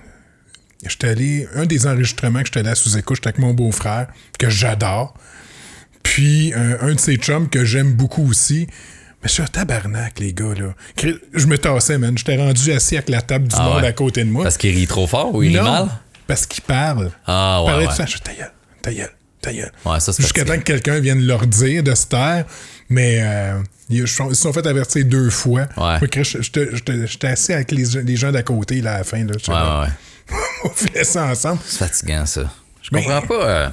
j'étais allé... Un des enregistrements que j'étais allé à sous-écoute, j'étais avec mon beau-frère, que j'adore. Puis un de ses chums que j'aime beaucoup aussi. Mais un tabarnak, les gars, là. Je me tassais, man. J'étais rendu assis avec la table du Ah monde ouais. à côté de moi. Parce qu'il rit trop fort ou il rit non, mal? parce qu'il parle. Ah Il ouais, parlait ouais. tout ça, je ta gueule, ta gueule, ta gueule. Ouais, ça, c'est Jusqu'à temps que quelqu'un vienne leur dire de se taire, mais euh, ils se sont- fait avertir deux fois. J'étais- assis avec les, les gens d'à côté là, à la fin. Là, Ouais, ouais, on fait ça ensemble. C'est fatigant, ça. Je Mais- comprends pas. euh,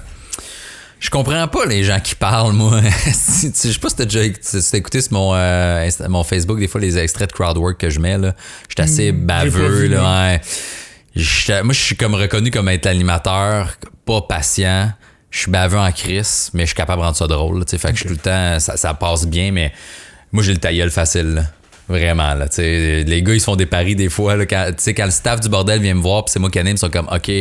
je comprends pas les gens qui parlent, moi. Je sais pas si t'as déjà écouté sur mon, euh, mon Facebook, des fois, les extraits de crowdwork que je mets, là. J'étais assez Hmm, baveux, là. ouais. Moi, je suis comme reconnu comme être l'animateur, pas patient. Je suis baveux en crise, mais je suis capable de rendre ça drôle, là, tu sais. Fait que je suis tout le temps, ça, ça passe bien, mais moi, j'ai le tailleul facile, là. Vraiment, là, tu sais. Les gars, ils se font des paris des fois, là. Quand, tu sais, quand le staff du bordel vient me voir, puis c'est moi qui anime, ils sont comme, OK,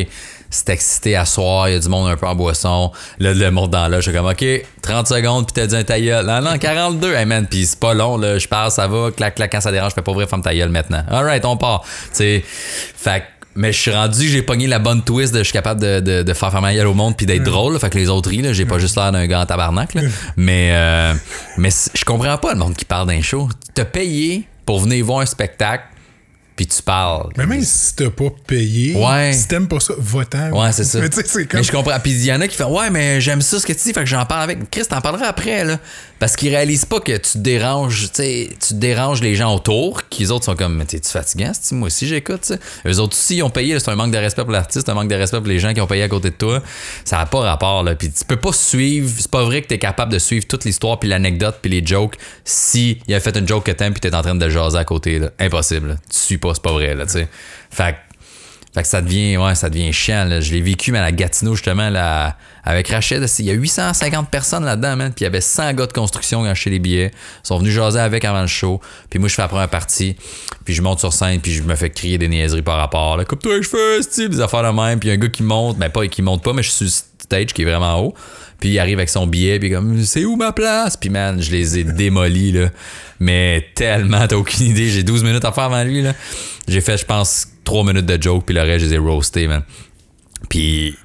c'est excité à soir, il y a du monde un peu en boisson. Là, le monde dans là, je suis comme, OK, 30 secondes, puis t'as dit un tailleul. Non, non, 42, hey man, puis c'est pas long, là. Je passe, ça va, clac, clac, quand ça dérange, je fais pas vrai, femme tailleul maintenant. Alright, on part. Tu sais, fait que mais je suis rendu, j'ai pogné la bonne twist de je suis capable de, de, de faire faire ma gueule au monde puis d'être drôle. là. fait que les autres rient, là. J'ai pas juste l'air d'un gars en tabarnak. Là. Mais, euh, mais je comprends pas le monde qui parle d'un show. T'as payé pour venir voir un spectacle puis tu parles. Mais même si t'as pas payé, Ouais. si t'aimes pas ça, va-t'en. Ouais, c'est ça. Mais tu sais, c'est comme. Mais je comprends. Puis il y en a qui font Ouais, mais j'aime ça ce que tu dis, fait que j'en parle avec. Chris, t'en parleras après, là. Parce qu'ils réalisent pas que tu déranges, tu déranges les gens autour, qui les autres sont comme, t'es-tu fatigant, moi aussi j'écoute. Eux autres aussi, ils ont payé, c'est un manque de respect pour l'artiste, un manque de respect pour les gens qui ont payé à côté de toi. Ça n'a pas rapport, là. Puis tu peux pas suivre, c'est pas vrai que t'es capable de suivre toute l'histoire, puis l'anecdote, puis les jokes, si il a fait une joke que t'aimes, puis t'es en train de jaser à côté, là. Impossible, là. Tu suis pas, c'est pas vrai, là, tu sais. Fait que ça devient, ouais, ça devient chiant. Là. Je l'ai vécu mais à la Gatineau, justement, là, avec Rachid. Il y a 850 personnes là-dedans, man. Puis il y avait 100 gars de construction qui ont les billets. Ils sont venus jaser avec avant le show. Puis moi, je fais la première partie. Puis je monte sur scène, puis je me fais crier des niaiseries par rapport. Là, coupe-toi les cheveux, style, des affaires de même. Puis y a un gars qui monte, mais pas qui monte pas, mais je suis sur stage qui est vraiment haut. Puis il arrive avec son billet, puis comme, c'est où ma place? Puis man, je les ai démolis, là. Mais tellement, t'as aucune idée. J'ai 12 minutes à faire avant lui, là. J'ai fait, je pense, 3 minutes de joke, puis le reste, je les ai roastés, man. Puis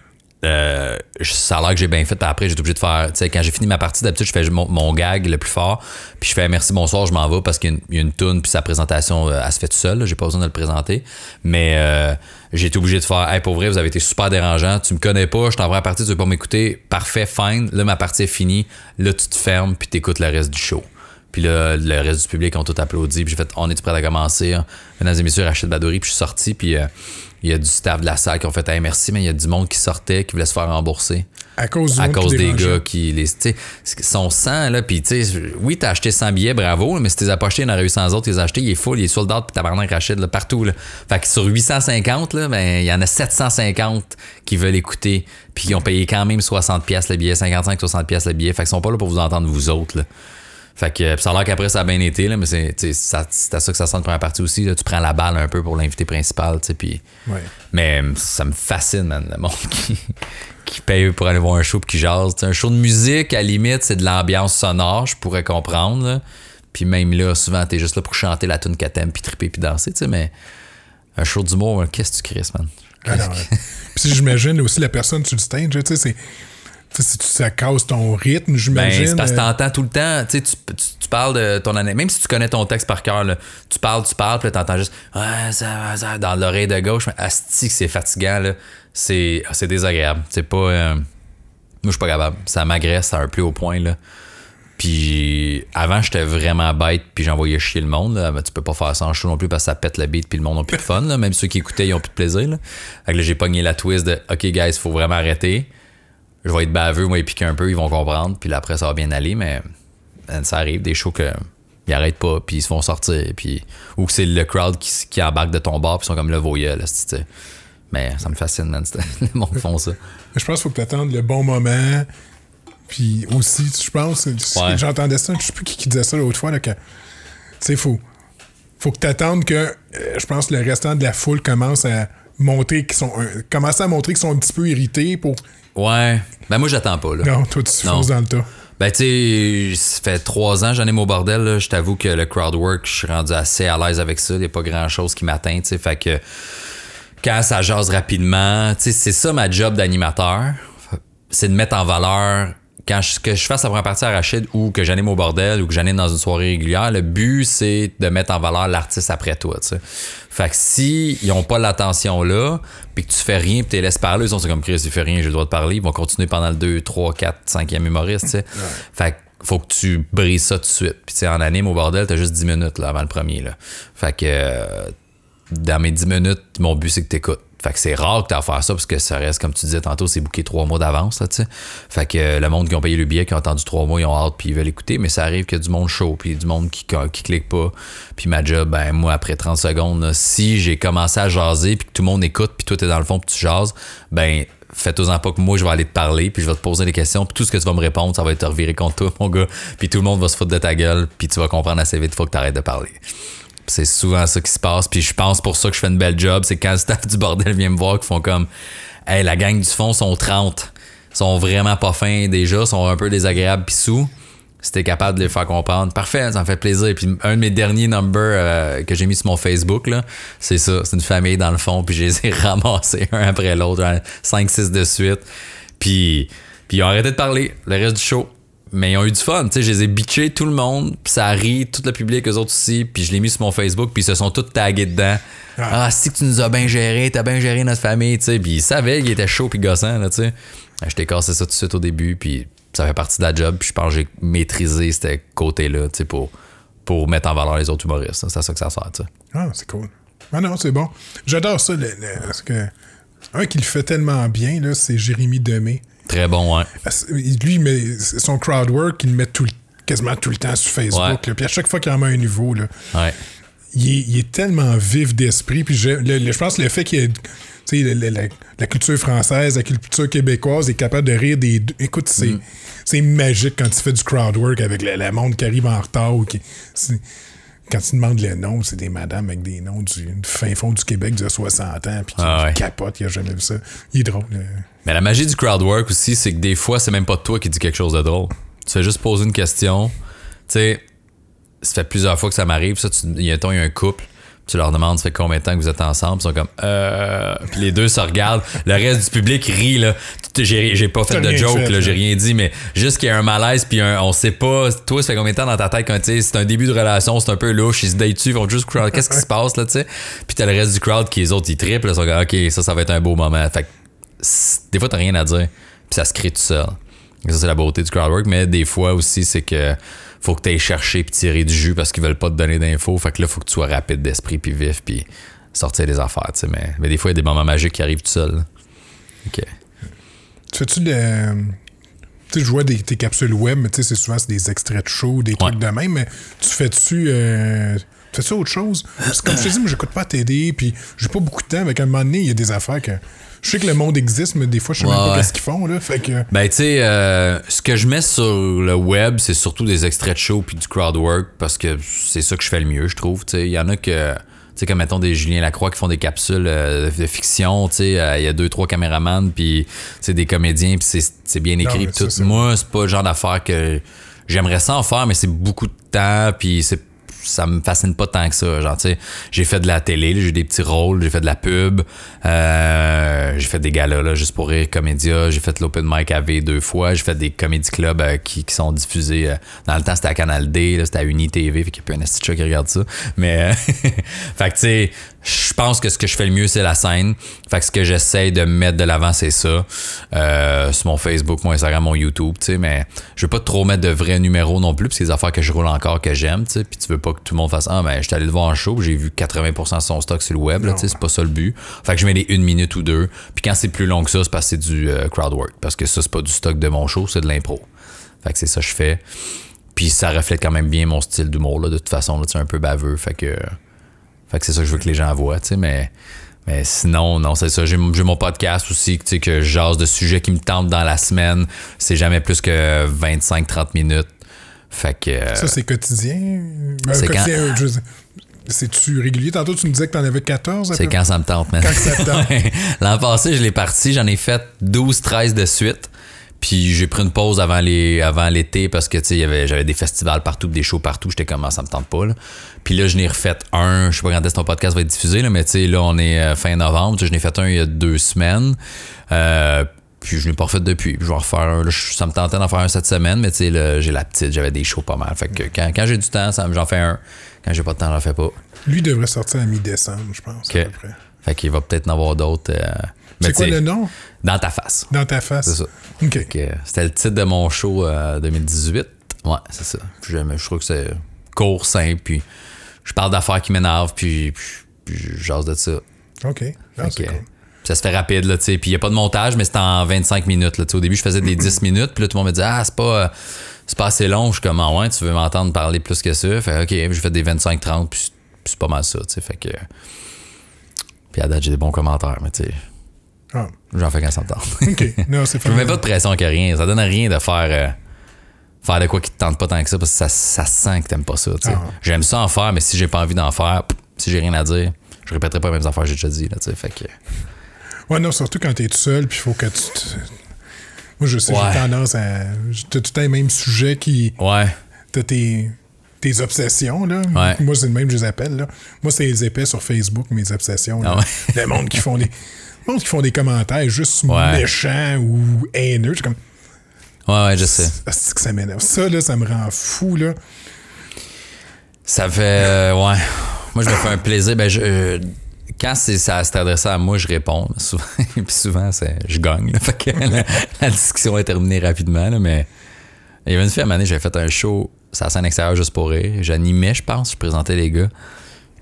euh, ça a l'air que j'ai bien fait. Puis après, j'ai été obligé de faire. Tu sais, quand j'ai fini ma partie, d'habitude, je fais mon, gag le plus fort. Puis je fais merci, bonsoir, je m'en vais parce qu'il y a une, toune, puis sa présentation, euh, elle se fait tout seul. là, J'ai pas besoin de le présenter. Mais euh, j'ai été obligé de faire. Hey, pour vrai, vous avez été super dérangeant. Tu me connais pas, je t'envoie la partie, tu veux pas m'écouter. Parfait, fine. Là, ma partie est finie. Là, tu te fermes, puis t'écoutes le reste du show. Puis là, le reste du public ont tout applaudi. Puis j'ai fait, on est prêt à commencer? Mesdames et messieurs, Rachid Badouri. Puis je suis sorti. Puis euh, il y a du staff de la salle qui ont fait, hey, merci, mais il y a du monde qui sortait, qui voulait se faire rembourser. À cause, du À cause des gars qui les. Son sang, là. Puis, tu sais, oui, t'as acheté 100 billets, bravo, mais si t'es pas acheté, il y en aurait eu 100 autres, tu les achetés, il est full, il est sold out, puis tabarnak Rachid, là, partout, là. Fait que sur 850, là, ben, il y en a 750 qui veulent écouter, puis ils ont payé quand même 60$ pièces le billet, 55-60$ pièces le billet. Fait qu'ils sont pas là pour vous entendre, vous autres, là. Fait que ça a l'air qu'après ça a bien été, là, mais c'est ça- à ça que ça sent de première partie aussi. là. Tu prends la balle un peu pour l'invité principal, tu sais, puis. Ouais. Mais euh, ça me fascine, man, le monde qui, qui paye pour aller voir un show puis qui jase. Un show de musique, à la limite, c'est de l'ambiance sonore, je pourrais comprendre. là. Puis même là, souvent, t'es juste là pour chanter la tune que t'aimes puis triper puis danser, tu sais, mais un show d'humour, qu'est-ce que tu crisses, man? Ah non, ouais. Puis j'imagine aussi la personne sur le stage, tu sais, c'est. Ça casse ton rythme, Ben, j'imagine. c'est parce que euh, t'entends tout le temps, tu parles de ton année, même si tu connais ton texte par cœur, là, tu parles, tu parles, puis t'entends juste, ouais, ça ça dans l'oreille de gauche, mais asti c'est fatigant, là, c'est, ah, c'est désagréable, c'est pas, euh, moi, je suis pas capable, ça m'agresse à un plus haut point, là. Puis avant, j'étais vraiment bête, puis j'envoyais chier le monde. Là. Mais tu peux pas faire ça en show non plus parce que ça pète le beat, puis le monde n'a plus de fun. là. Même ceux qui écoutaient, ils ont plus de plaisir. Là. Fait que là, j'ai pogné la twist de OK, guys, faut vraiment arrêter. Je vais être baveux, moi, piquer un peu, ils vont comprendre. Puis là, après, ça va bien aller. Mais ça arrive, des shows que ils arrêtent pas, puis ils se font sortir. Puis, ou que c'est le crowd qui, qui embarque de ton bar, puis ils sont comme le voyeur. Là, mais ça me fascine, man. Le monde font ça. Je pense qu'il faut que tu attendes le bon moment. Puis aussi, je pense, Ouais. j'entendais ça, je sais plus qui, qui disait ça l'autre fois, là, que, tu sais, faut, faut que tu attendes que, euh, je pense, le restant de la foule commence à montrer qu'ils sont, un- commence à montrer qu'ils sont un petit peu irrités pour. Ouais. Ben, moi, j'attends pas. Là. Non, toi, tu fonces dans le tas. Ben, tu sais, ça fait trois ans, j'en ai mon bordel. là. Je t'avoue que le crowd work, je suis rendu assez à l'aise avec ça. Il n'y a pas grand chose qui m'atteint, tu sais. Fait que quand ça jase rapidement, tu sais, c'est ça ma job d'animateur. C'est de mettre en valeur. Quand je, que je fasse la première partie à Rachid ou que j'anime au bordel ou que j'anime dans une soirée régulière, le but, c'est de mettre en valeur l'artiste après toi, tu sais. Fait que si ils ont pas l'attention là, puis que tu fais rien, puis tu les laisses parler, ils sont comme Chris, il fait rien, j'ai le droit de parler, ils vont continuer pendant le 2, 3, 4, 5e humoriste, tu sais. Fait que faut que tu brises ça tout de suite. Puis tu sais, en anime au bordel, t'as juste 10 minutes là, avant le premier. Là. Fait que euh, dans mes 10 minutes, mon but c'est que t'écoutes. Fait que c'est rare que t'as à faire ça parce que ça reste, comme tu disais tantôt, c'est booké trois mois d'avance, là, tu. Fait que euh, le monde qui ont payé le billet, qui ont attendu trois mois, ils ont hâte puis ils veulent écouter, mais ça arrive qu'il y du monde chaud puis du monde qui, clique pas. Puis ma job, ben moi, après 30 secondes, si j'ai commencé à jaser puis que tout le monde écoute puis toi t'es dans le fond puis tu jases, ben fais-toi-en pas que moi je vais aller te parler puis je vais te poser des questions puis tout ce que tu vas me répondre ça va être te revirer contre toi mon gars puis tout le monde va se foutre de ta gueule puis tu vas comprendre assez vite faut que tu arrêtes de parler c'est souvent ça qui se passe. Puis je pense pour ça que je fais une belle job. C'est quand le staff du bordel vient me voir qu'ils font comme Hey, la gang du fond sont 30. sont vraiment pas fins déjà, sont un peu désagréables pis sous. T'es capable de les faire comprendre, parfait, ça me fait plaisir. Puis un de mes derniers numbers euh, que j'ai mis sur mon Facebook, c'est ça. C'est une famille dans le fond, puis je les ai ramassés un après l'autre, 5-6 de suite. Puis, puis ils ont arrêté de parler le reste du show. Mais ils ont eu du fun, tu sais, je les ai bitchés tout le monde, puis ça a ri, tout le public, eux autres aussi, puis je l'ai mis sur mon Facebook, puis ils se sont tous tagués dedans. Ah, si tu nous as bien géré, t'as bien géré notre famille, tu sais, puis ils savaient qu'il était chaud puis gossant, là, tu sais. Je t'ai cassé ça tout de suite au début, puis ça fait partie de la job, puis je pense que j'ai maîtrisé ce côté-là, tu sais, pour, pour mettre en valeur les autres humoristes. C'est à ça que ça sert, tu sais. Ah, c'est cool. Ah non, c'est bon. J'adore ça. le- le- parce que un qui le fait tellement bien, là, c'est Jérémy Demé. Très bon, ouais. Parce- Lui, met son crowd work, il le met tout quasiment tout le temps sur Facebook. Puis à chaque fois qu'il en met un nouveau, là, Ouais. il, est, il est tellement vif d'esprit. Puis je, le- le- je pense que le fait qu'il ait- la, la culture française, la culture québécoise est capable de rire des deux. Écoute, c'est, Mm. c'est magique quand tu fais du crowd work avec le, le monde qui arrive en retard. ou qui, c'est- quand tu demandes les noms, c'est des madames avec des noms du, fin fond du Québec de 60 ans, puis qui, Ah ouais. qui capotent, qui a jamais vu ça. Il est drôle. euh. Mais la magie du crowd work aussi, c'est que des fois, c'est même pas toi qui dis quelque chose de drôle. Tu fais juste poser une question. Tu sais, ça fait plusieurs fois que ça m'arrive. Ça, tu, il y a un couple. Tu leur demandes, ça fait combien de temps que vous êtes ensemble? Ils sont comme, euh. Puis les deux se regardent. Le reste du public rit, là. J'ai, j'ai pas fait de joke, fait, là. J'ai là. rien dit, mais juste qu'il y a un malaise, puis un, on sait pas. Toi, ça fait combien de temps dans ta tête quand, tu sais, c'est un début de relation, c'est un peu louche, ils se datent dessus, ils vont juste crowd. Qu'est-ce qui se passe, là, tu sais? Puis t'as le reste du crowd qui, les autres, ils triplent, là. Ils sont comme, OK, ça, ça va être un beau moment. Fait que des fois, t'as rien à dire. Puis ça se crée tout seul. Et ça, c'est la beauté du crowdwork. Mais des fois aussi, c'est que faut que tu ailles chercher puis tirer du jus parce qu'ils veulent pas te donner d'infos. Fait que là, faut que tu sois rapide d'esprit puis vif puis sortir des affaires. tu sais. Mais, mais des fois, il y a des moments magiques qui arrivent tout seuls. OK. Tu fais-tu le. Tu sais, je vois des, tes capsules web, mais tu sais, c'est souvent c'est des extraits de show, des trucs de même, mais tu fais-tu. euh, Fais-tu autre chose? Parce que comme je te dis, moi, j'écoute pas à TD, puis j'ai pas beaucoup de temps. Avec un moment donné, il y a des affaires que. Je sais que le monde existe, mais des fois, je sais même pas ouais. ce qu'ils font, là. Fait que. Ben, tu sais, euh, ce que je mets sur le web, c'est surtout des extraits de show puis du crowd work parce que c'est ça que je fais le mieux, je trouve. Tu sais, il y en a que. Tu sais, comme mettons des Julien Lacroix qui font des capsules euh, de fiction, tu sais, euh, il y a deux, trois caméramans, puis c'est des comédiens, puis c'est- bien écrit. ça, tout. Moi, c'est pas le genre d'affaire que j'aimerais ça en faire, mais c'est beaucoup de temps, puis c'est ça me fascine pas tant que ça. Genre, tu sais, j'ai fait de la télé, j'ai eu des petits rôles, j'ai fait de la pub, euh, j'ai fait des galas, là, juste pour rire, comédia, j'ai fait l'open mic à V deux fois, j'ai fait des comédie clubs euh, qui, qui sont diffusés. euh, dans le temps, c'était à Canal D, c'était à Uni TV, fait qu'il y a plus un qui regarde ça. Mais, fait que, tu sais, je pense que ce que je fais le mieux, c'est la scène. Fait que ce que j'essaye de mettre de l'avant, c'est ça. Euh, sur mon Facebook, mon Instagram, mon YouTube, tu sais, mais je veux pas trop mettre de vrais numéros non plus, puis c'est des affaires que je roule encore, que j'aime, tu sais, puis tu veux pas que tout le monde fasse Ah, ben, je suis allé le voir en show, j'ai vu 80% de son stock sur le web, là, tu sais, c'est pas ça le but. Fait que je mets les une minute ou deux, puis quand c'est plus long que ça, c'est parce que c'est du euh, crowd work, parce que ça, c'est pas du stock de mon show, c'est de l'impro. Fait que c'est ça que je fais. Puis ça reflète quand même bien mon style d'humour, là, de toute façon, là, tu un peu baveux, fait que. Fait que c'est ça que je veux que les gens voient, tu sais, mais, mais sinon, non, c'est ça. J'ai mon podcast aussi, tu sais, que je jase de sujets qui me tentent dans la semaine. C'est jamais plus que 25-30 minutes. Fait que. euh, Ça, c'est quotidien? Ben, c'est quotidien, sais- C'est-tu régulier? Tantôt, tu me disais que t'en avais 14. à c'est quand ça me tente, man. Quand ça te tente. L'an passé, je l'ai parti, j'en ai fait 12-13 de suite. Puis j'ai pris une pause avant les avant l'été parce que tu sais j'avais des festivals partout, des shows partout, j'étais comme Ah, ça me tente pas là. Puis là je n'ai refait un, je sais pas quand est-ce que ton podcast va être diffusé là, mais tu sais là on est euh, fin novembre, je n'ai fait un il y a deux semaines. Euh, puis je l'ai pas refait depuis. Puis je vais en refaire un. là, ça me tentait d'en faire un cette semaine, mais tu sais, là, j'ai la petite, j'avais des shows pas mal. Fait que quand, quand j'ai du temps, j'en fais un. Quand j'ai pas de temps, j'en fais pas. Lui devrait sortir à mi-décembre, je pense. Ok. À peu près. Fait qu'il va peut-être en avoir d'autres. euh, C'est quoi le nom? Dans ta face. Dans ta face. C'est ça. OK. Que C'était le titre de mon show euh, 2018. Ouais, c'est ça. Je trouve que c'est court, simple, puis je parle d'affaires qui m'énervent, puis, puis, puis je jase de ça. OK. Ah, que, cool. puis ça se fait rapide, là, tu sais. Puis il n'y a pas de montage, mais c'est en 25 minutes, là. Tu sais, au début, je faisais des 10 minutes, puis là, tout le monde me dit, ah, c'est pas, euh, c'est pas assez long. Je suis comme, ah ouais, tu veux m'entendre parler plus que ça? Fait OK, j'ai fait des 25-30, puis c'est- puis c'est pas mal ça, tu sais. Fait que. Puis à date, j'ai des bons commentaires, mais tu sais, Ah, j'en fais quand ça me tente. OK. Non, c'est Je me mets pas de pression que rien. Ça donne rien de faire. euh, faire de quoi qui te tente pas tant que ça parce que ça, ça sent que t'aimes pas ça. Ah. J'aime ça en faire, mais si j'ai pas envie d'en faire, pff, si j'ai rien à dire, je répéterai pas les mêmes affaires que j'ai déjà dit. Là, fait que, Ouais, non, surtout quand t'es tout seul, puis il faut que tu. te- Moi, je sais, Ouais. j'ai tendance à. T'as tout le temps les mêmes sujets qui. ouais. T'as tes, tes obsessions, là. Ouais. Moi, c'est le même, je les appelle, là. Moi, c'est les épais sur Facebook, mes obsessions. Là. Ah ouais. Le monde qui font des. Monde qui font des commentaires juste Ouais. méchants ou haineux. Comme. Ouais, ouais, je sais. C'est que ça m'énerve. Ça, là, ça me rend fou, là. Ça fait. euh, ouais. Moi, je me fais un plaisir. Ben, je, euh, quand c'est, ça s'est adressé à moi, je réponds. là, souvent. Puis souvent, c'est, je gagne. là. Fait que la, la discussion est terminée rapidement. là, mais il y avait une fille à un j'avais fait un show la scène extérieure juste pour rire. J'animais, je pense. Je présentais les gars.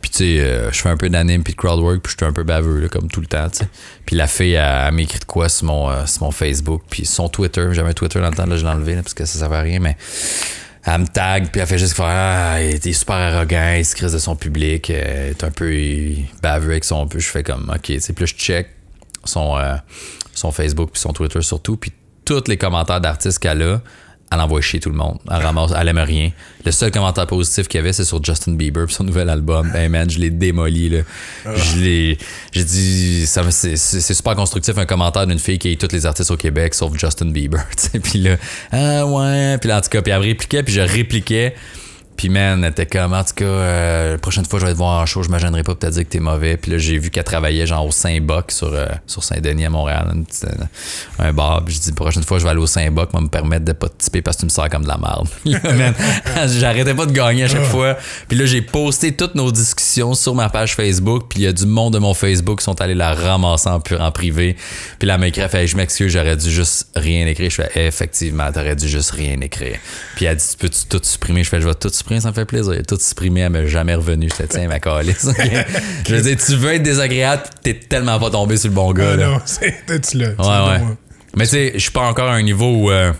Puis tu sais, euh, je fais un peu d'anime puis de crowdwork, puis je suis un peu baveux, là, comme tout le temps, tu sais. Puis la fille, elle, elle m'écrit de quoi sur mon, euh, sur mon Facebook, puis son Twitter. J'avais Twitter dans le temps, là, je l'ai enlevé, là, parce que ça servait à rien, mais elle me tag, puis elle fait juste faire Ah, il était super arrogant, il se crise de son public, euh, il est un peu baveux avec son peu. Je fais comme, OK, tu sais, puis là, je check son, son Facebook, puis son Twitter surtout, puis tous les commentaires d'artistes qu'elle a, elle envoie chier tout le monde. Elle ramasse, aime rien. Le seul commentaire positif qu'il y avait, c'est sur Justin Bieber son nouvel album. Ben man, je l'ai démoli là. Je l'ai, j'ai dit, ça, c'est, super constructif un commentaire d'une fille qui a tous les artistes au Québec sauf Justin Bieber. tu. Puis là, ah ouais, puis là en tout cas, puis elle répliquait puis je répliquais. Puis man, elle était comme, en tout cas, euh, la prochaine fois je vais te voir en show, je me gênerai pas pour te dire que t'es mauvais. Puis là, j'ai vu qu'elle travaillait genre au Saint-Boc sur, euh, sur Saint-Denis à Montréal, une petite, euh, un bar. Puis je dis, la prochaine fois je vais aller au Saint-Boc, moi me permettre de pas te typer parce que tu me sers comme de la merde. J'arrêtais pas de gagner à chaque fois. Puis là, j'ai posté toutes nos discussions sur ma page Facebook. Puis il y a du monde de mon Facebook qui sont allés la ramasser en, privé. Puis là, elle m'a écrit, elle fait, je m'excuse, j'aurais dû juste rien écrire. Je fais, effectivement, t'aurais dû juste rien écrire. Puis elle dit, tu peux-tu tout supprimer? Je fais, je vais tout supprimer, ça me fait plaisir. Tout supprimer, elle m'a jamais revenu. Je fais, tiens, ma calice. je veux dire, tu veux être désagréable, t'es tellement pas tombé sur le bon gars. Ah là. non, c'est. Tu tu Ouais, ouais. Mais tu sais, je suis pas encore à un niveau où euh,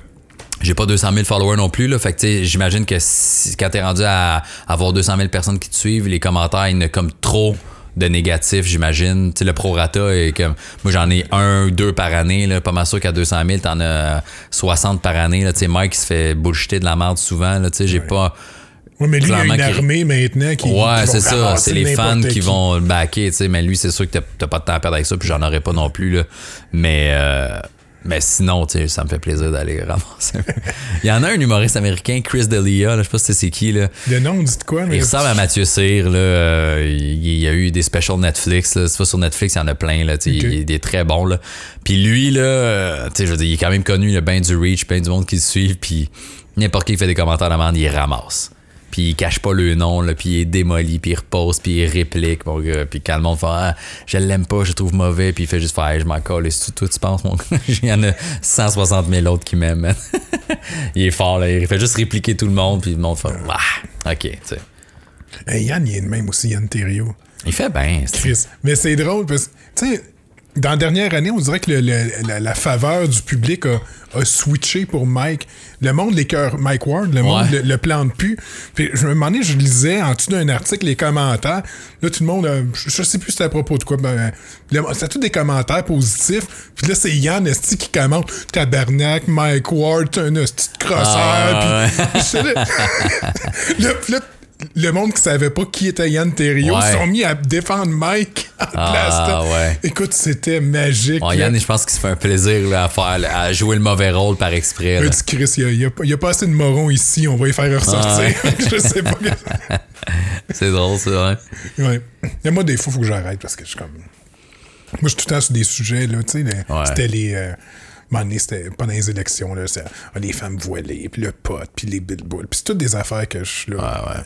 j'ai pas 200 000 followers non plus là fait que tu sais, j'imagine que si, quand t'es rendu à avoir 200 000 personnes qui te suivent les commentaires ils ne comme trop de négatifs j'imagine tu sais le prorata est comme moi j'en ai un deux par année là pas mal sûr qu'à 200 000 t'en as 60 par année là tu sais Mike il se fait bullshiter de la merde souvent là tu sais j'ai pas Mais lui, il a une armée maintenant qui. Ouais, c'est ça. C'est les fans qui qui. vont le backer, tu sais. Mais lui, c'est sûr que t'as- pas de temps à perdre avec ça, puis j'en aurais pas non plus, là. Mais, euh, mais sinon, tu sais, ça me fait plaisir d'aller ramasser. Il y en a un humoriste américain, Chris D'Elia, je sais pas si c'est qui, là. Le nom, dites quoi, mais. Il ressemble à Mathieu Cyr, là. euh, il, y a eu des specials Netflix, là. C'est pas sur Netflix, il y en a plein, là. Il, il est très bon, là. Puis lui, là, euh, je veux dire, il est quand même connu, il a bien du reach, bien du monde qui le suit, puis n'importe qui fait des commentaires merde, il ramasse. Puis il cache pas le nom, là, puis il est démoli, puis il repose, puis il réplique, mon gars. Puis quand le monde fait ah, je l'aime pas, je le trouve mauvais, puis il fait juste faire Hey, je m'en colle, c'est tout, tu penses, mon gars? Il y en a 160 000 autres qui m'aiment, man. il est fort, là. Il fait juste répliquer tout le monde, puis le monde fait Ah, ok, tu sais. Hey, Yann, il est de même aussi, Yann Thériault. Il fait bien, c'est- Chris. Mais c'est drôle parce que, tu sais, dans la dernière année, on dirait que le- le- la, la faveur du public a, a switché pour Mike. Le monde les cœurs Mike Ward, le monde le, le plante plus. Puis je me demandais, je lisais en dessous d'un article les commentaires. Là, tout le monde, je, je sais plus c'était à propos de quoi. Ben, c'est tous des commentaires positifs. Puis là, c'est Yann Esti qui commente Tabarnak, Mike Ward, t'es un esti de crosseur. Ah, Puis j'étais là- là, puis là, le monde qui savait pas qui était Yann Thériault Ouais. se sont mis à défendre Mike en Ah, ouais. Écoute, c'était magique. Yann, je pense qu'il se fait un plaisir là, à faire, à jouer le mauvais rôle par exprès. Là. dit, Chris, il y a, pas- a assez de morons ici, on va y faire ressortir. Ah, je sais pas. C'est drôle, ça, ouais. Ouais. Mais moi, des fois, il faut que j'arrête parce que je suis comme. Moi, je suis tout le temps sur des sujets, là, tu sais. C'était les. euh, donné, c'était pendant les élections, là, c'est ah, les femmes voilées, puis le pot, puis les billboards. Puis c'est toutes des affaires que je suis là.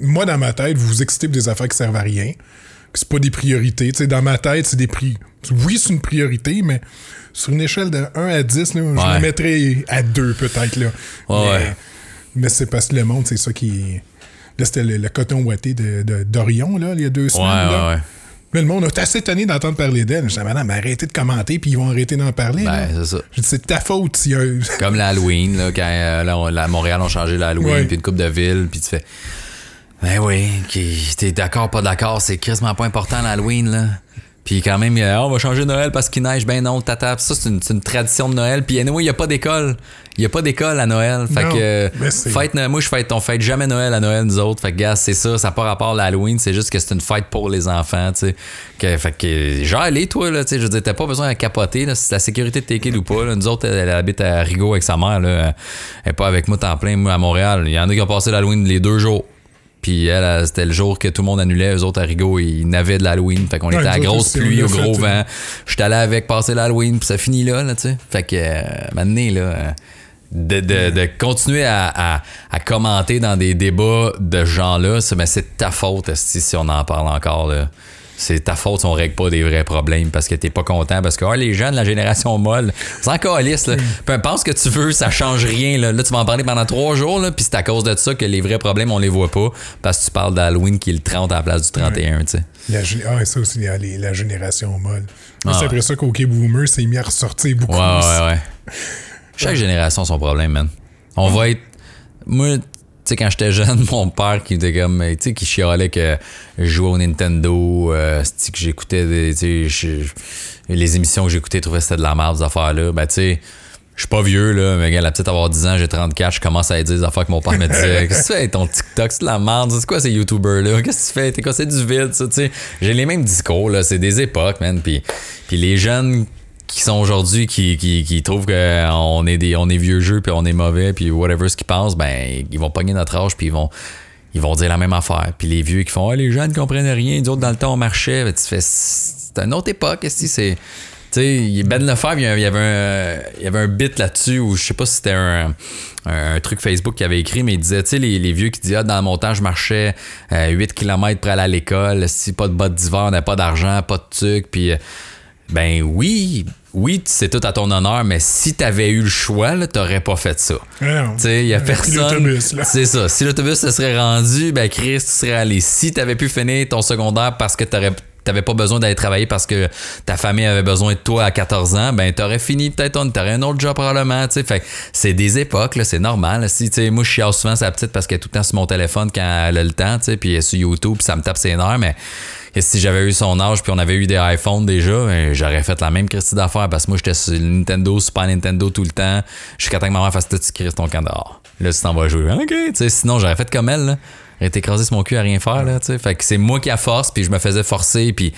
Moi, dans ma tête, vous vous excitez pour des affaires qui servent à rien, que c'est pas des priorités. Dans ma tête, c'est des prix. Oui, c'est une priorité, mais sur une échelle de 1 à 10, là, je me mettrais à 2 peut-être. Là. Mais c'est parce que le monde, c'est ça qui. Là, c'était le, le coton ouaté de, de- d'Orion, là, il y a deux semaines. là. Là, le monde a assez étonné d'entendre parler d'elle. Je disais, madame, arrêtez de commenter, puis ils vont arrêter d'en parler. Ben, c'est ça. Je dis, c'est ta faute. y a- Comme l'Halloween, là, quand euh, là, on- là, à Montréal, on changé l'Halloween, puis une coupe de ville, puis tu fais. Ben oui, t'es d'accord, pas d'accord, c'est quasiment pas important l'Halloween, là. Puis quand même, euh, on va changer Noël parce qu'il neige. Ben non, tata. Ça, c'est une, tradition de Noël. Puis anyway, il n'y a pas d'école. Il n'y a pas d'école à Noël. Fait Non, que, euh, fête, Noël- moi, je fête, on fête jamais Noël à Noël, nous autres. Fait que, gars, c'est ça. Ça n'a pas rapport à l'Halloween. C'est juste que c'est une fête pour les enfants, tu sais. Que- Fait que, genre, allez, toi, là, tu sais. Je veux dire, t'as pas besoin de capoter, là. C'est la sécurité de tes kids ou pas, là. Nous autres, elle, elle habite à Rigaud avec sa mère, là. Elle est pas avec moi temps plein, moi, à Montréal. Il y en a qui ont passé l'Halloween les deux jours. Puis elle, elle, c'était le jour que tout le monde annulait. Eux autres, à Rigaud, ils navaient de l'Halloween. Fait qu'on Ouais, était à grosse pluie, au fait, gros euh. vent. J'étais allé avec passer l'Halloween, puis ça finit là, là, tu sais. Fait que, euh, maintenant, là, euh, de, de, de continuer à, à, à commenter dans des débats de ce genre-là, c'est, c'est ta faute, esti, si on en parle encore, là. C'est ta faute si on règle pas des vrais problèmes parce que t'es pas content. Parce que ah, les jeunes, la génération molle, c'est encore lisse. Là. Peu pense que tu veux, ça change rien. Là, là tu vas en parler pendant trois jours, là, puis c'est à cause de ça que les vrais problèmes, on les voit pas. Parce que tu parles d'Halloween qui est le 30 à la place du 31, tu sais. La, ah, ça aussi, la, la génération molle. Moi, Ah, c'est après ça qu'OK Boomer s'est mis à ressortir beaucoup. Ouais, ouais, ouais. Chaque génération a son problème, man. On va être. Moi, sais, quand j'étais jeune, mon père qui était comme. Tu sais, qui chialait que je jouais au Nintendo, euh, que j'écoutais des. Tu sais, les émissions que j'écoutais, je trouvais que c'était de la merde, ces affaires-là. Ben, tu sais. Je suis pas vieux, là, mais gars, la petite avoir 10 ans, j'ai 34, je commence à dire des affaires que mon père me disait. Qu'est-ce que tu fais avec ton TikTok? C'est de la merde. C'est quoi ces YouTubers-là? Qu'est-ce que tu fais? T'es quoi? C'est du vide, ça, tu sais. J'ai les mêmes discours, là. C'est des époques, man. Puis, puis les jeunes qui sont aujourd'hui, qui, qui, qui trouvent qu'on est, des, on est vieux jeux, puis on est mauvais, puis whatever ce qu'ils pensent, ben, ils vont pogner notre âge, puis ils vont, ils vont dire la même affaire. Puis les vieux qui font, ah, les jeunes comprennent rien, nous autres, dans le temps, on marchait. Ben, tu fais, c'est une autre époque, si c'est. Tu sais, Ben Lefebvre, il y avait- un, il y avait un bit là-dessus où je sais pas si c'était un, un, truc Facebook qu'il avait écrit, mais il disait, tu sais, les, les vieux qui disaient, ah, dans mon temps, je marchais euh, 8 km pour aller à l'école, si pas de bottes d'hiver, on n'a pas d'argent, pas de truc, puis. euh, ben oui, oui, c'est tout à ton honneur, mais si t'avais eu le choix, t'aurais pas fait ça. Sais, il y a personne. C'est ça. Si l'autobus se serait rendu, ben Chris, tu serais allé. Si t'avais pu finir ton secondaire parce que t'aurais t'avais pas besoin d'aller travailler parce que ta famille avait besoin de toi à 14 ans, ben t'aurais fini peut-être, t'aurais un autre job probablement, tu sais. Fait c'est des époques, c'est normal. Si, tu sais, moi, je chiale souvent sa petite parce qu'elle est tout le temps sur mon téléphone quand elle a le temps, tu sais, puis elle est sur YouTube, puis ça me tape ses nerfs, mais et si j'avais eu son âge puis on avait eu des iPhones déjà, ben, j'aurais fait la même Christie d'affaires parce que moi j'étais sur Nintendo, Super Nintendo tout le temps. Jusqu'à temps que ma mère fasse tout tu cries ton camp dehors. Là, tu t'en vas jouer. OK, tu sais, sinon j'aurais fait comme elle, là. Été écrasé sur mon cul à rien faire, là, tu sais. Fait que c'est moi qui a force, puis je me faisais forcer, puis.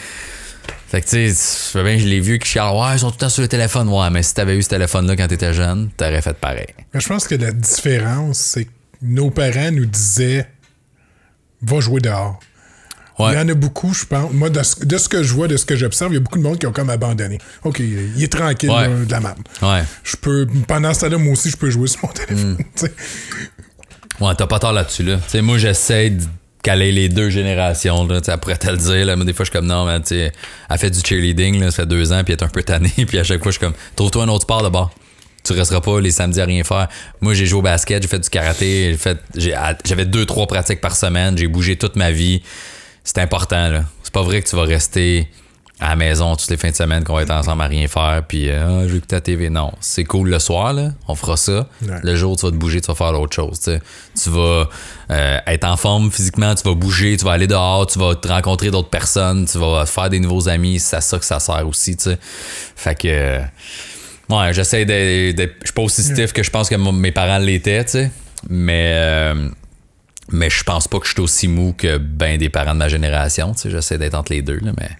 Fait que, tu sais, bien, je l'ai vu qui chialent, ouais, ils sont tout le temps sur le téléphone. Ouais, mais si t'avais eu ce téléphone-là quand t'étais jeune, t'aurais fait pareil. Mais je pense que la différence, c'est que nos parents nous disaient, va jouer dehors. Ouais. Il y en a beaucoup, je pense. Moi, de ce, de ce que je vois, de ce que j'observe, il y a beaucoup de monde qui ont comme abandonné. OK, il est tranquille, Ouais. là, de la merde. Ouais. Je peux, pendant ce temps-là, moi aussi, je peux jouer sur mon téléphone. Mm. Ouais, t'as pas tort là-dessus, là. Sais, moi, j'essaie de caler les deux générations, là. Tu sais, elle pourrait te le dire, là. Mais des fois, je suis comme, non, mais tu elle fait du cheerleading, là. Ça fait deux ans, puis elle est un peu tannée. Puis à chaque fois, je suis comme, trouve-toi un autre sport de bord. Tu resteras pas les samedis à rien faire. Moi, j'ai joué au basket, j'ai fait du karaté, j'avais deux, trois pratiques par semaine, j'ai bougé toute ma vie. C'est important, là. C'est pas vrai que tu vas rester à la maison toutes les fins de semaine qu'on va être ensemble à rien faire, puis euh, Ah, je vais écouter la TV. Non, c'est cool le soir, là. On fera ça. Ouais. Le jour, tu vas te bouger, tu vas faire autre chose. tu vas euh, être en forme physiquement, tu vas bouger, tu vas aller dehors, tu vas te rencontrer d'autres personnes, tu vas faire des nouveaux amis. C'est à ça que ça sert aussi. tu sais. Fait que. euh, Ouais, j'essaie d'être. Je suis pas aussi stiff que je pense que mes parents l'étaient, tu sais. Mais. euh, mais je pense pas que je suis aussi mou que ben des parents de ma génération. Tu sais, j'essaie d'être entre les deux, là, mais.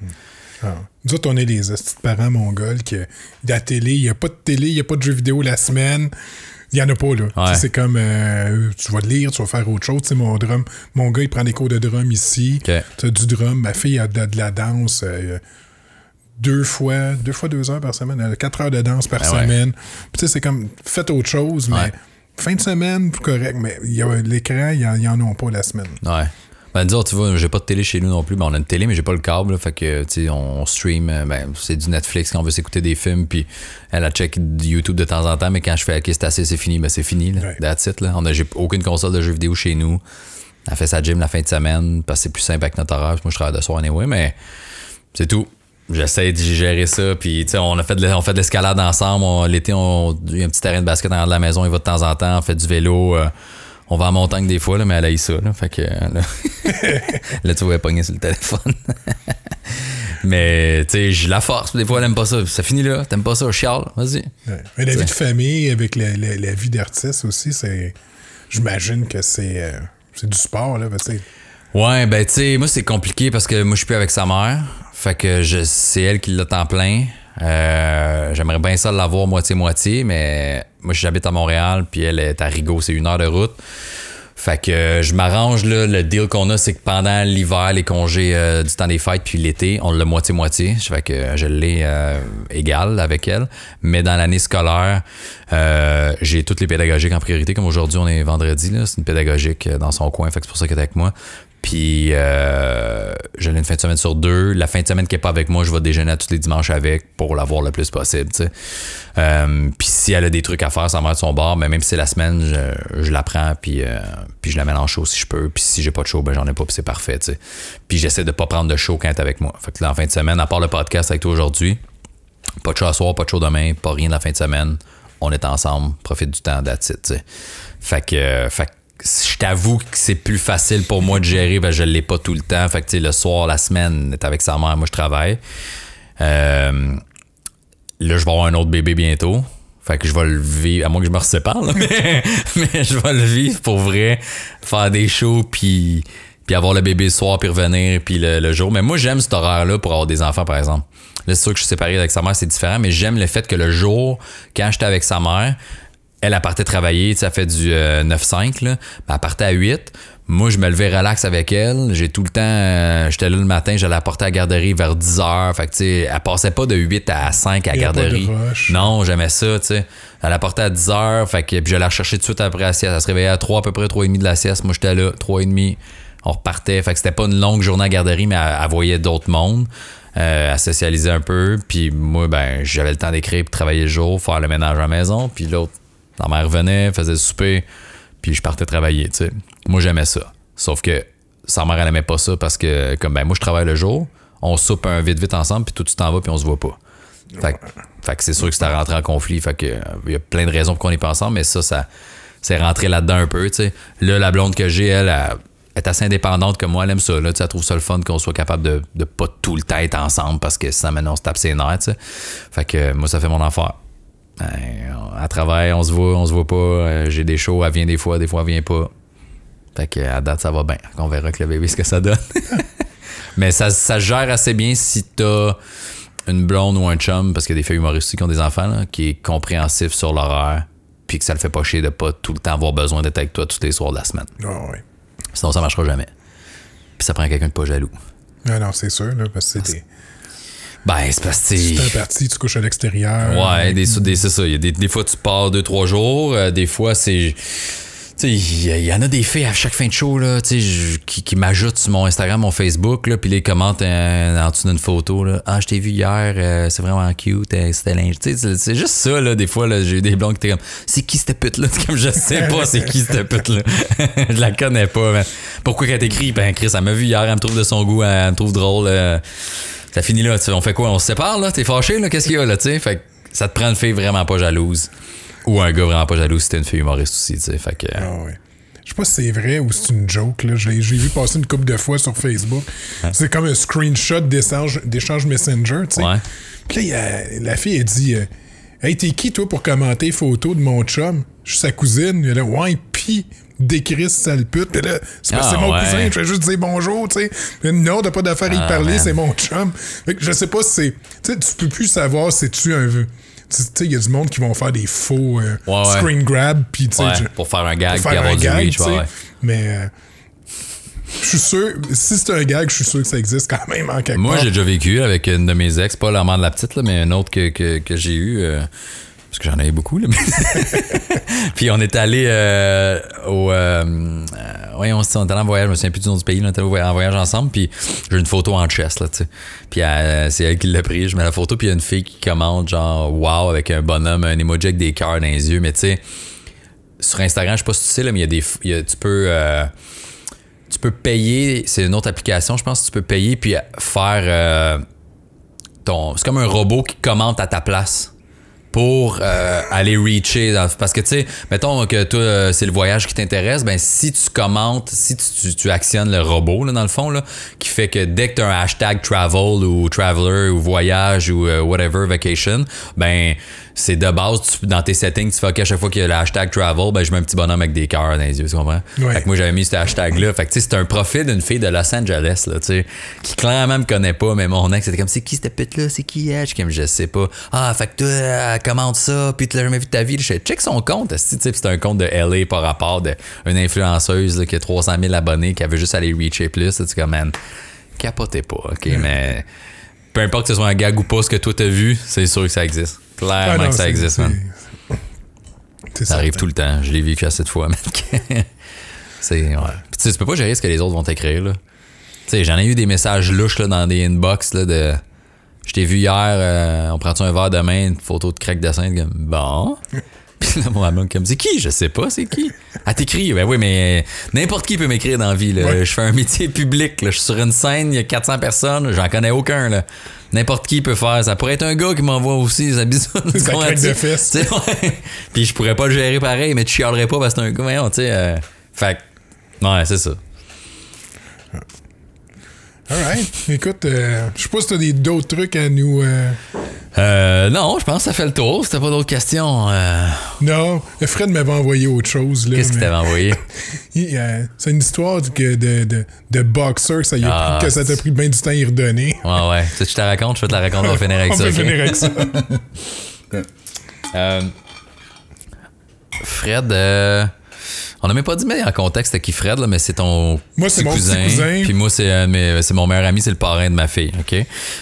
Ah. Nous autres, on est de parents mongols que la télé, il n'y a pas de télé, il n'y a pas de jeux vidéo la semaine. Il n'y en a pas, là. C'est comme, euh, tu vas lire, tu vas faire autre chose. Tu sais, mon drum, mon gars, il prend des cours de drum ici. Tu as du drum. Ma fille a de, de la danse euh, deux fois, deux fois deux heures par semaine. Elle a quatre heures de danse par ouais. semaine. Puis tu sais, c'est comme, faites autre chose, mais fin de semaine, correct. Mais l'écran, ils en- ils en ont pas la semaine. Ouais. Ben, disons, tu vois, j'ai pas de télé chez nous non plus. Ben, on a une télé, mais j'ai pas le câble. là. fait que, tu sais, on, stream. euh, Ben, c'est du Netflix quand on veut s'écouter des films. Puis elle a check du YouTube de temps en temps. Mais quand je fais, OK, c'est assez, c'est fini. Ben, c'est fini. Là. Ouais. That's it, là. On a, j'ai aucune console de jeux vidéo chez nous. Elle fait sa gym la fin de semaine parce que c'est plus simple avec notre horaire. Moi, je travaille de soir anyway, mais c'est tout. J'essaie de gérer ça. Puis, tu sais, on a fait de, on fait de l'escalade ensemble. On- L'été, on il y a un petit terrain de basket en de la maison. Il va de temps en temps. On fait du vélo. euh, on va en montagne des fois, là, mais elle a eu ça. Là, fait que, euh, là, là, tu vas pogner sur le téléphone. mais, tu sais, je la force. Des fois, elle aime pas ça. Ça finit là. T'aimes pas ça? Chiale. Vas-y. Ouais. Mais la vie de famille avec la, la- la vie d'artiste aussi, c'est. J'imagine que c'est. euh, c'est du sport, là. parce que Ouais, ben tu sais, moi c'est compliqué parce que moi je suis plus avec sa mère. Fait que je, c'est elle qui l'a temps plein. Euh, J'aimerais bien ça l'avoir moitié-moitié, mais moi j'habite à Montréal, puis elle est à Rigaud, c'est une heure de route. Fait que euh, je m'arrange là, le deal qu'on a, c'est que pendant l'hiver, les congés euh, du temps des fêtes, puis l'été, on l'a moitié-moitié. Fait que euh, je l'ai euh, égal avec elle. Mais dans l'année scolaire, j'ai toutes les pédagogiques en priorité. Comme aujourd'hui, on est vendredi, là, c'est une pédagogique dans son coin, fait que c'est pour ça qu'elle est avec moi. Puis euh, je l'ai une fin de semaine sur deux. La fin de semaine qui est pas avec moi, je vais déjeuner à tous les dimanches avec pour l'avoir le plus possible. Euh, puis si elle a des trucs à faire, ça va de son bord. Mais même si c'est la semaine, je, la prends puis, euh, puis je la mets en si je peux. Puis si j'ai pas de show, ben j'en ai pas puis c'est parfait. Puis j'essaie de pas prendre de show quand elle est avec moi. Fait que là, en fin de semaine, à part le podcast avec toi aujourd'hui, pas de show à soir, pas de show demain, pas rien la fin de semaine. On est ensemble, profite du temps, that's it. Fait que, euh, fait que je t'avoue que c'est plus facile pour moi de gérer, ben je l'ai pas tout le temps. Fait que le soir, la semaine, est avec sa mère, moi je travaille. Euh, là, je vais avoir un autre bébé bientôt. Fait que je vais le vivre, à moins que je me sépare, là, mais, je vais le vivre pour vrai, faire des shows, puis, puis avoir le bébé le soir, puis revenir, puis le, le jour. Mais moi, j'aime cet horaire-là pour avoir des enfants, par exemple. Là, c'est sûr que je suis séparé avec sa mère, c'est différent, mais j'aime le fait que le jour, quand j'étais avec sa mère, elle, elle partait travailler, elle fait du euh, 9-5, là. Ben, elle partait à 8. Moi, je me levais relax avec elle. J'ai tout le temps, euh, j'étais là le matin, j'allais la porter à la garderie vers 10 heures. Fait que, tu sais, elle passait pas de 8 à 5 à la garderie. Non, j'aimais ça, tu sais. Elle la portait à 10 heures, fait que, puis j'allais la rechercher tout de suite après la sieste. Elle se réveillait à 3, à peu près 3 et demi de la sieste. Moi, j'étais là, 3 et demi. On repartait. Fait que c'était pas une longue journée à la garderie, mais elle, elle voyait d'autres mondes. Euh, elle socialisait un peu. Puis moi, ben, j'avais le temps d'écrire, puis travailler le jour, faire le ménage à la maison. Puis l'autre, la mère revenait, faisait souper, puis je partais travailler, tu sais. Moi, j'aimais ça. Sauf que sa mère, elle aimait pas ça parce que, comme ben, moi, je travaille le jour, on soupe un vite-vite ensemble, puis toi, tu t'en vas, puis on se voit pas. Fait, que- c'est sûr que à rentrer en conflit. Fait que euh, il y a plein de raisons pour qu'on n'est pas ensemble, mais ça, ça c'est rentré là-dedans un peu, tu sais. Là, la blonde que j'ai, elle, est assez indépendante comme moi, elle aime ça, là, elle trouve ça le fun qu'on soit capable de, de pas tout le temps ensemble parce que ça, maintenant, on se tape ses nerfs, tu. Fait que euh, moi, ça fait mon affaire. Ben, à travail, on se voit, on se voit pas. euh, j'ai des shows, elle vient des fois, des fois, elle vient pas. Fait que à date, ça va bien. On verra avec le bébé ce que ça donne. Mais ça, ça se gère assez bien si t'as une blonde ou un chum, parce qu'il y a des filles humoristes aussi qui ont des enfants, là, qui est compréhensif sur l'horaire, puis que ça le fait pas chier de pas tout le temps avoir besoin d'être avec toi tous les soirs de la semaine. Ah ouais. Sinon, ça marchera jamais. Puis ça prend quelqu'un de pas jaloux. Non, non, c'est sûr, là, parce que c'est Ben, c'est parce que c'est- un parti, tu couches à l'extérieur. Ouais, des, des- c'est ça. Y a des, des fois, tu pars deux, trois jours. euh, des fois, c'est. Tu sais, il y, en a des filles à chaque fin de show là, tu sais, qui, qui m'ajoutent sur mon Instagram, mon Facebook, là, puis les commentent euh, en dessous d'une photo. Là. Ah, je t'ai vu hier, euh, c'est vraiment cute, euh, c'était linge. Tu sais, c'est- juste ça, là, des fois, là, j'ai eu des blondes qui étaient comme C'est qui cette pute-là? Comme je sais pas c'est qui cette pute-là. je la connais pas, mais pourquoi qu'elle t'écrit? Ben Chris, elle m'a vu hier, elle me trouve de son goût, elle me trouve drôle. Ça finit là. tu sais, On fait quoi? On se sépare, là? T'es fâché, là? Qu'est-ce qu'il y a, là? tu sais? Fait que ça te prend une fille vraiment pas jalouse. Ou un gars vraiment pas jaloux si t'es une fille humoriste aussi, tu sais. Fait que. euh, Ah ouais. Je sais pas si c'est vrai ou c'est une joke. Là. Je l'ai- J'ai vu passer une couple de fois sur Facebook. C'est comme un screenshot d'échange d'échange Messenger. tu sais. Ouais. Puis là, a- la fille, elle dit euh, Hey, t'es qui, toi, pour commenter les photos de mon chum? Je suis sa cousine. Elle a Ouais, pis décrit sale pute. Puis là, c'est Ah, mon ouais. cousin, je fais juste dire bonjour, tu sais. Non, t'as pas d'affaire à y Ah, parler, c'est mon chum. Fait que je sais pas si c'est. Tu sais, tu peux plus savoir si tu un. Tu sais, il y a du monde qui vont faire des faux euh, Ouais, ouais. screen grab, puis tu sais. Ouais, pour faire un gag pour faire un gag, reach. Mais euh, je suis sûr, si c'est un gag, je suis sûr que ça existe quand même en quelque Moi, j'ai déjà vécu avec une de mes ex, pas la mère de la petite, là, mais une autre que, que, que j'ai eu. euh, parce que j'en avais beaucoup, là. Puis on est allé euh, au. Euh, euh, voyons, on était en voyage, je me souviens plus du nom du pays, là, on était en voyage ensemble, puis j'ai une photo en chest, là, tu sais. Puis euh, c'est elle qui l'a pris, je mets la photo, puis il y a une fille qui commente, genre, wow, avec un bonhomme, un emoji avec des cœurs dans les yeux, mais tu sais, sur Instagram, je sais pas si tu sais, mais il y a des. tu peux. euh, tu peux payer, c'est une autre application, je pense, tu peux payer puis faire ton. C'est comme un robot qui commente à ta place pour euh, aller reacher. parce que, tu sais, mettons que toi, euh, c'est le voyage qui t'intéresse, ben si tu commentes, si tu, tu- tu actionnes le robot, là, dans le fond, là, qui fait que dès que tu as un hashtag travel ou traveler ou voyage ou euh, whatever, vacation, ben c'est de base, tu- dans tes settings, tu fais OK, à chaque fois qu'il y a le hashtag travel, ben je mets un petit bonhomme avec des cœurs dans les yeux, tu comprends? Ouais. Fait que moi, j'avais mis ce hashtag-là. Fait que, tu sais, c'est un profil d'une fille de Los Angeles, là, tu sais, qui clairement me connaît pas, mais mon ex, c'était comme, c'est qui cette pute-là? C'est qui elle? Je comme, je sais pas. Ah, fait que toi, elle commente ça, puis tu l'as jamais vu de ta vie. Je check son compte, tu sais, c'est un compte de LA par rapport d'une influenceuse, là, qui a 300 000 abonnés, qui avait juste aller reacher plus. Tu comme, man, capotez pas, OK, mais peu importe que ce soit un gag ou pas, ce que toi t'as vu, c'est sûr que ça existe. Ah Clairement non, que ça existe, man. Ça arrive tout le temps. Je l'ai vécu assez de fois, mec. c'est, ouais. Tu peux pas gérer ce que les autres vont t'écrire, là. Tu sais, j'en ai eu des messages louches, là, dans des inbox, là, de. Je t'ai vu hier, euh, on prend-tu un verre demain, une photo de crack de sein, comme, bon. Puis là, mon amant, comme, c'est qui? Je sais pas, c'est qui? Elle t'écrit, ben oui, mais n'importe qui peut m'écrire dans la vie, là. Ouais. Je fais un métier public, là. Je suis sur une scène, il y a 400 personnes, j'en connais aucun, là. N'importe qui peut faire. Ça pourrait être un gars qui m'envoie aussi. Sa comprends-tu? craque de fesses. Ouais. Puis je pourrais pas le gérer pareil, mais tu chialerais pas parce que c'est un gars, voyons, tu sais. euh, fait que, ouais, c'est ça. Alright. Écoute, euh, je sais pas si t'as des- d'autres trucs à nous. euh, Euh, non, je pense que ça fait le tour. C'était pas d'autres questions. euh, Non, Fred m'avait envoyé autre chose. là, Qu'est-ce qu'il mais- t'avait envoyé? Il, euh, c'est une histoire de, de, de, de boxeur, ça, y a Ah, pris- que ça t'a pris bien du temps à y redonner. Ouais, ouais. Tu sais, je te la raconte, je vais te la raconter, on va finir avec On ça. finir avec ça. Euh, Fred, euh, on n'a même pas dit mais en contexte à qui Fred, là, mais c'est ton Moi, c'est petit mon petit cousin. Puis moi, c'est euh, mes- c'est mon meilleur ami, c'est le parrain de ma fille. OK?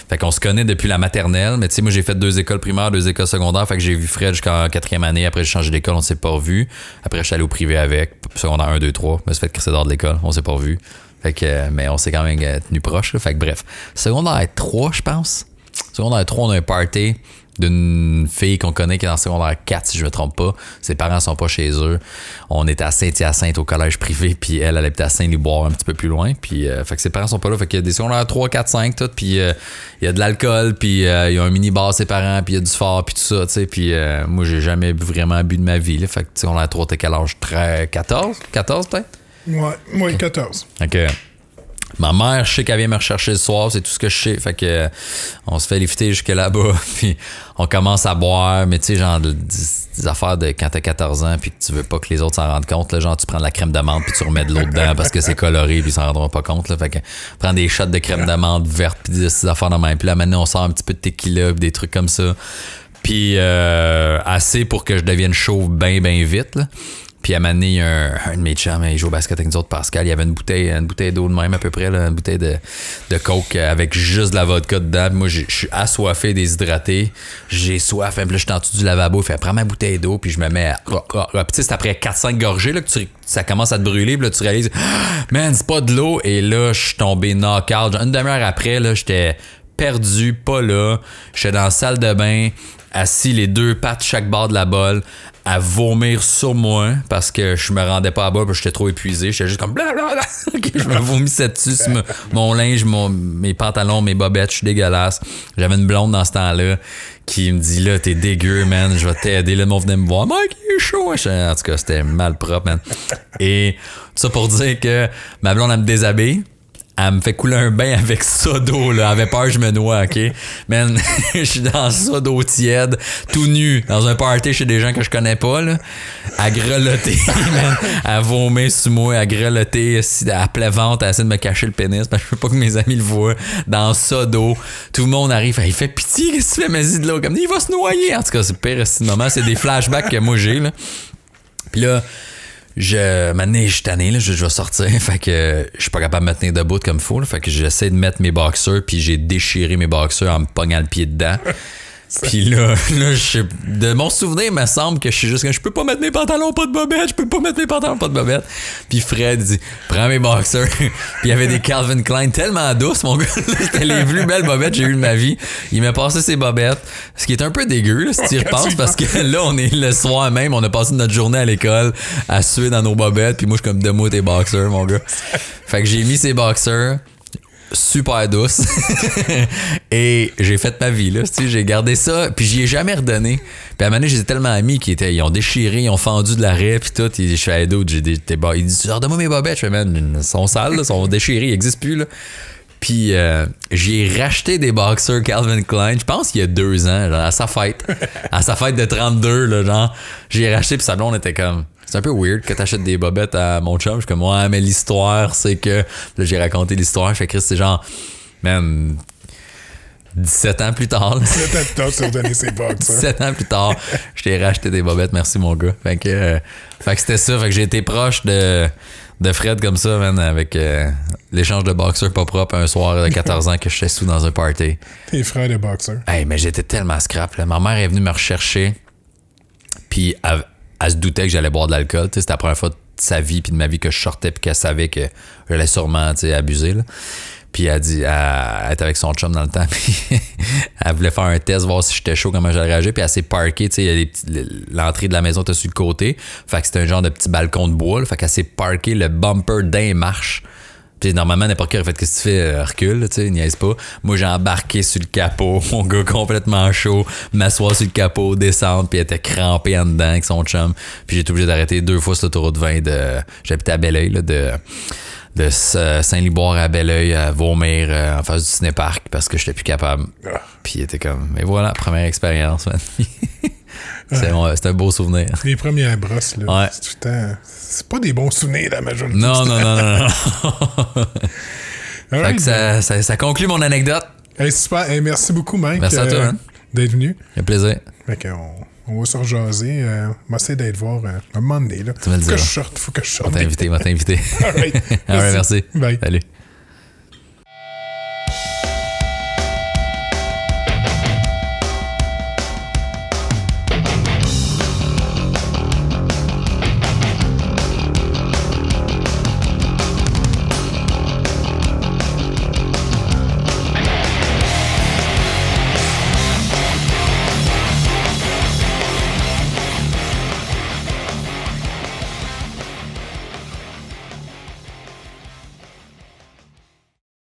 Fait qu'on se connaît depuis la maternelle, mais tu sais, moi, j'ai fait deux écoles primaires, deux écoles secondaires. Fait que j'ai vu Fred jusqu'en quatrième année. Après, j'ai changé d'école, on s'est pas revu. Après, je suis allé au privé avec, secondaire 1, 2, 3. Je me suis fait crisser dehors de l'école, on s'est pas revu. Fait que, euh, mais on s'est quand même euh, tenu proche. là. Fait que bref. Secondaire 3, je pense. Secondaire 3, on a un party d'une fille qu'on connaît qui est en secondaire 4, si je me trompe pas. Ses parents sont pas chez eux. On était à Saint-Hyacinthe au collège privé, puis elle, elle habitait à Saint-Liboire, un petit peu plus loin. Puis, euh, fait que ses parents sont pas là. Fait qu'il y a des secondaires 3, 4, 5, tout. Puis, euh, il y a de l'alcool, puis euh, il y a un mini-bar, ses parents, puis il y a du fort, puis tout ça, tu sais. Puis, euh, moi, j'ai jamais vraiment bu de ma vie, là. Fait que, secondaire 3, t'es quel âge? 13, 14? 14, peut-être? Ouais, moi, 14. Fait que ma mère, je sais qu'elle vient me rechercher le soir, c'est tout ce que je sais. Fait que euh, on se fait lifter jusque là-bas, puis on commence à boire, mais tu sais, genre des, affaires de quand t'as 14 ans, puis que tu veux pas que les autres s'en rendent compte, là, genre tu prends de la crème d'amande puis tu remets de l'eau dedans parce que c'est coloré puis ils s'en rendront pas compte. Là, fait que prends des shots de crème d'amande verte puis des, affaires de même. Puis là maintenant on sort un petit peu de tequila des trucs comme ça. Puis euh, assez pour que je devienne chauve bien bien vite. Là. Puis à a un, un de mes chums, il joue au basket avec nous autres, Pascal. Il y avait une bouteille, une bouteille d'eau de même à peu près, là, une bouteille de, de coke avec juste de la vodka dedans. Puis moi, je suis assoiffé, déshydraté. J'ai soif. Puis là, je suis en dessous du lavabo. Il fait prends ma bouteille d'eau. Puis je me mets à. Puis tu sais, c'est après 4-5 gorgées là, que tu- ça commence à te brûler. Puis là, tu réalises, man, c'est pas de l'eau. Et là, je suis tombé knock-out. Une demi-heure après, là, j'étais perdu, pas là. J'étais dans la salle de bain, assis les deux pattes chaque bord de la bolle, à vomir sur moi parce que je me rendais pas à bas parce que j'étais trop épuisé. J'étais juste comme blablabla. je me vomissais dessus me- mon linge, mon- mes pantalons, mes bobettes. Je suis dégueulasse. J'avais une blonde dans ce temps-là qui me dit là, t'es dégueu, man. Je vais t'aider. Le monde venait me voir. Mike, il est chaud. En tout cas, c'était mal propre, man. Et tout ça pour dire que ma blonde, elle me déshabille elle me fait couler un bain avec ça d'eau, là. Elle avait peur que je me noie, OK? Man, je suis dans ça d'eau tiède, tout nu, dans un party chez des gens que je connais pas, là. À grelotter, man. À vomir sur moi, à grelotter, à pleuvante, à essayer de me cacher le pénis, parce je veux pas que mes amis le voient. Dans ça d'eau. Tout le monde arrive, il fait pitié, qu'est-ce que tu fais, mais de l'eau. Comme, il va se noyer. En tout cas, c'est pire, ce moment. C'est des flashbacks que moi j'ai, là. Puis là, je maintenant je suis tanné là, je, vais sortir fait que je suis pas capable de me tenir debout comme faut là, fait que j'essaie de mettre mes boxers puis j'ai déchiré mes boxers en me pognant le pied dedans. Puis là, là je sais- de mon souvenir, il me semble que je suis juste je peux pas mettre mes pantalons pas de bobette, je peux pas mettre mes pantalons pas de bobette. Puis Fred dit prends mes boxers. puis il y avait des Calvin Klein tellement douces mon gars, c'était les plus belles bobettes que j'ai eues de ma vie. Il m'a passé ses bobettes, ce qui est un peu dégueu là, si tu y tu repenses parce que là on est le soir même, on a passé notre journée à l'école à suer dans nos bobettes, puis moi je suis comme de moi tes boxers mon gars. Fait que j'ai mis ces boxers super douce et j'ai fait ma vie là j'ai gardé ça puis j'y ai jamais redonné puis à un moment j'étais tellement amis qui étaient ils ont déchiré ils ont fendu de l'arrêt puis tout et je fais à d'autres j'ai des des bo- il dit redonne-moi mes bobettes je fais man ils sont sales là, ils sont déchirés ils existent plus là puis euh, j'ai racheté des boxers Calvin Klein, je pense qu'il y a deux ans, à sa fête. à sa fête de 32, là, genre. J'ai racheté, puis sa blonde était comme... C'est un peu weird que t'achètes des bobettes à mon chum. Je suis comme, ouais, mais l'histoire, c'est que... Là, j'ai raconté l'histoire. Je fais, Chris, c'est genre... Man... 17 ans plus tard, là. C'est peut-être top sur donner ses bugs, ça. 17 ans plus tard, je t'ai racheté des bobettes. Merci, mon gars. Fait que, euh, fait que c'était ça. Fait que j'ai été proche de, de Fred comme ça, man, avec euh, l'échange de boxers pas propre un soir de 14 ans que j'étais sous dans un party. Tes frères de boxeur. Hey, mais j'étais tellement scrap. Là. Ma mère est venue me rechercher, puis elle, se doutait que j'allais boire de l'alcool. C'était la première fois de sa vie puis de ma vie que je sortais puis qu'elle savait que j'allais sûrement abuser. Là. Puis elle dit, elle, était avec son chum dans le temps, puis elle voulait faire un test, voir si j'étais chaud, comment j'allais réagir. Puis elle s'est parkée, l'entrée de la maison était sur le côté. Fait que c'était un genre de petit balcon de bois. là. Fait qu'elle s'est parkée le bumper d'un marche. Puis normalement, n'importe qui aurait fait qu'est-ce que tu fais, euh, recule, tu sais, niaise pas. Moi, j'ai embarqué sur le capot, mon gars complètement chaud, m'asseoir sur le capot, descendre, puis était crampée en dedans avec son chum. Puis j'ai été obligé d'arrêter deux fois sur l'autoroute 20 de. J'habitais à Belleuil, là, de de S- Saint-Liboire à Belleuil à vomir euh, en face du cinéparc parce que j'étais plus capable. Ah. Puis il était comme, mais voilà, première expérience, man. c'est c'est un beau souvenir. Les premières brosses, là. Ouais. C'est tout le temps. C'est pas des bons souvenirs, la majorité. Non, non, non, non, non. Alright. Fait que ça, ça, ça conclut mon anecdote. Hey, super. Hey, merci beaucoup, Mike. Merci à toi, hein. D'être venu. Fait plaisir. Fait qu'on on va se rejaser. Euh, on va essayer d'être voir euh, un moment donné. Là. Tu vas le faut que je sorte. Faut que je On sorte. t'a invité, on t'a invité. Alright. Alright, merci. Bye. Salut.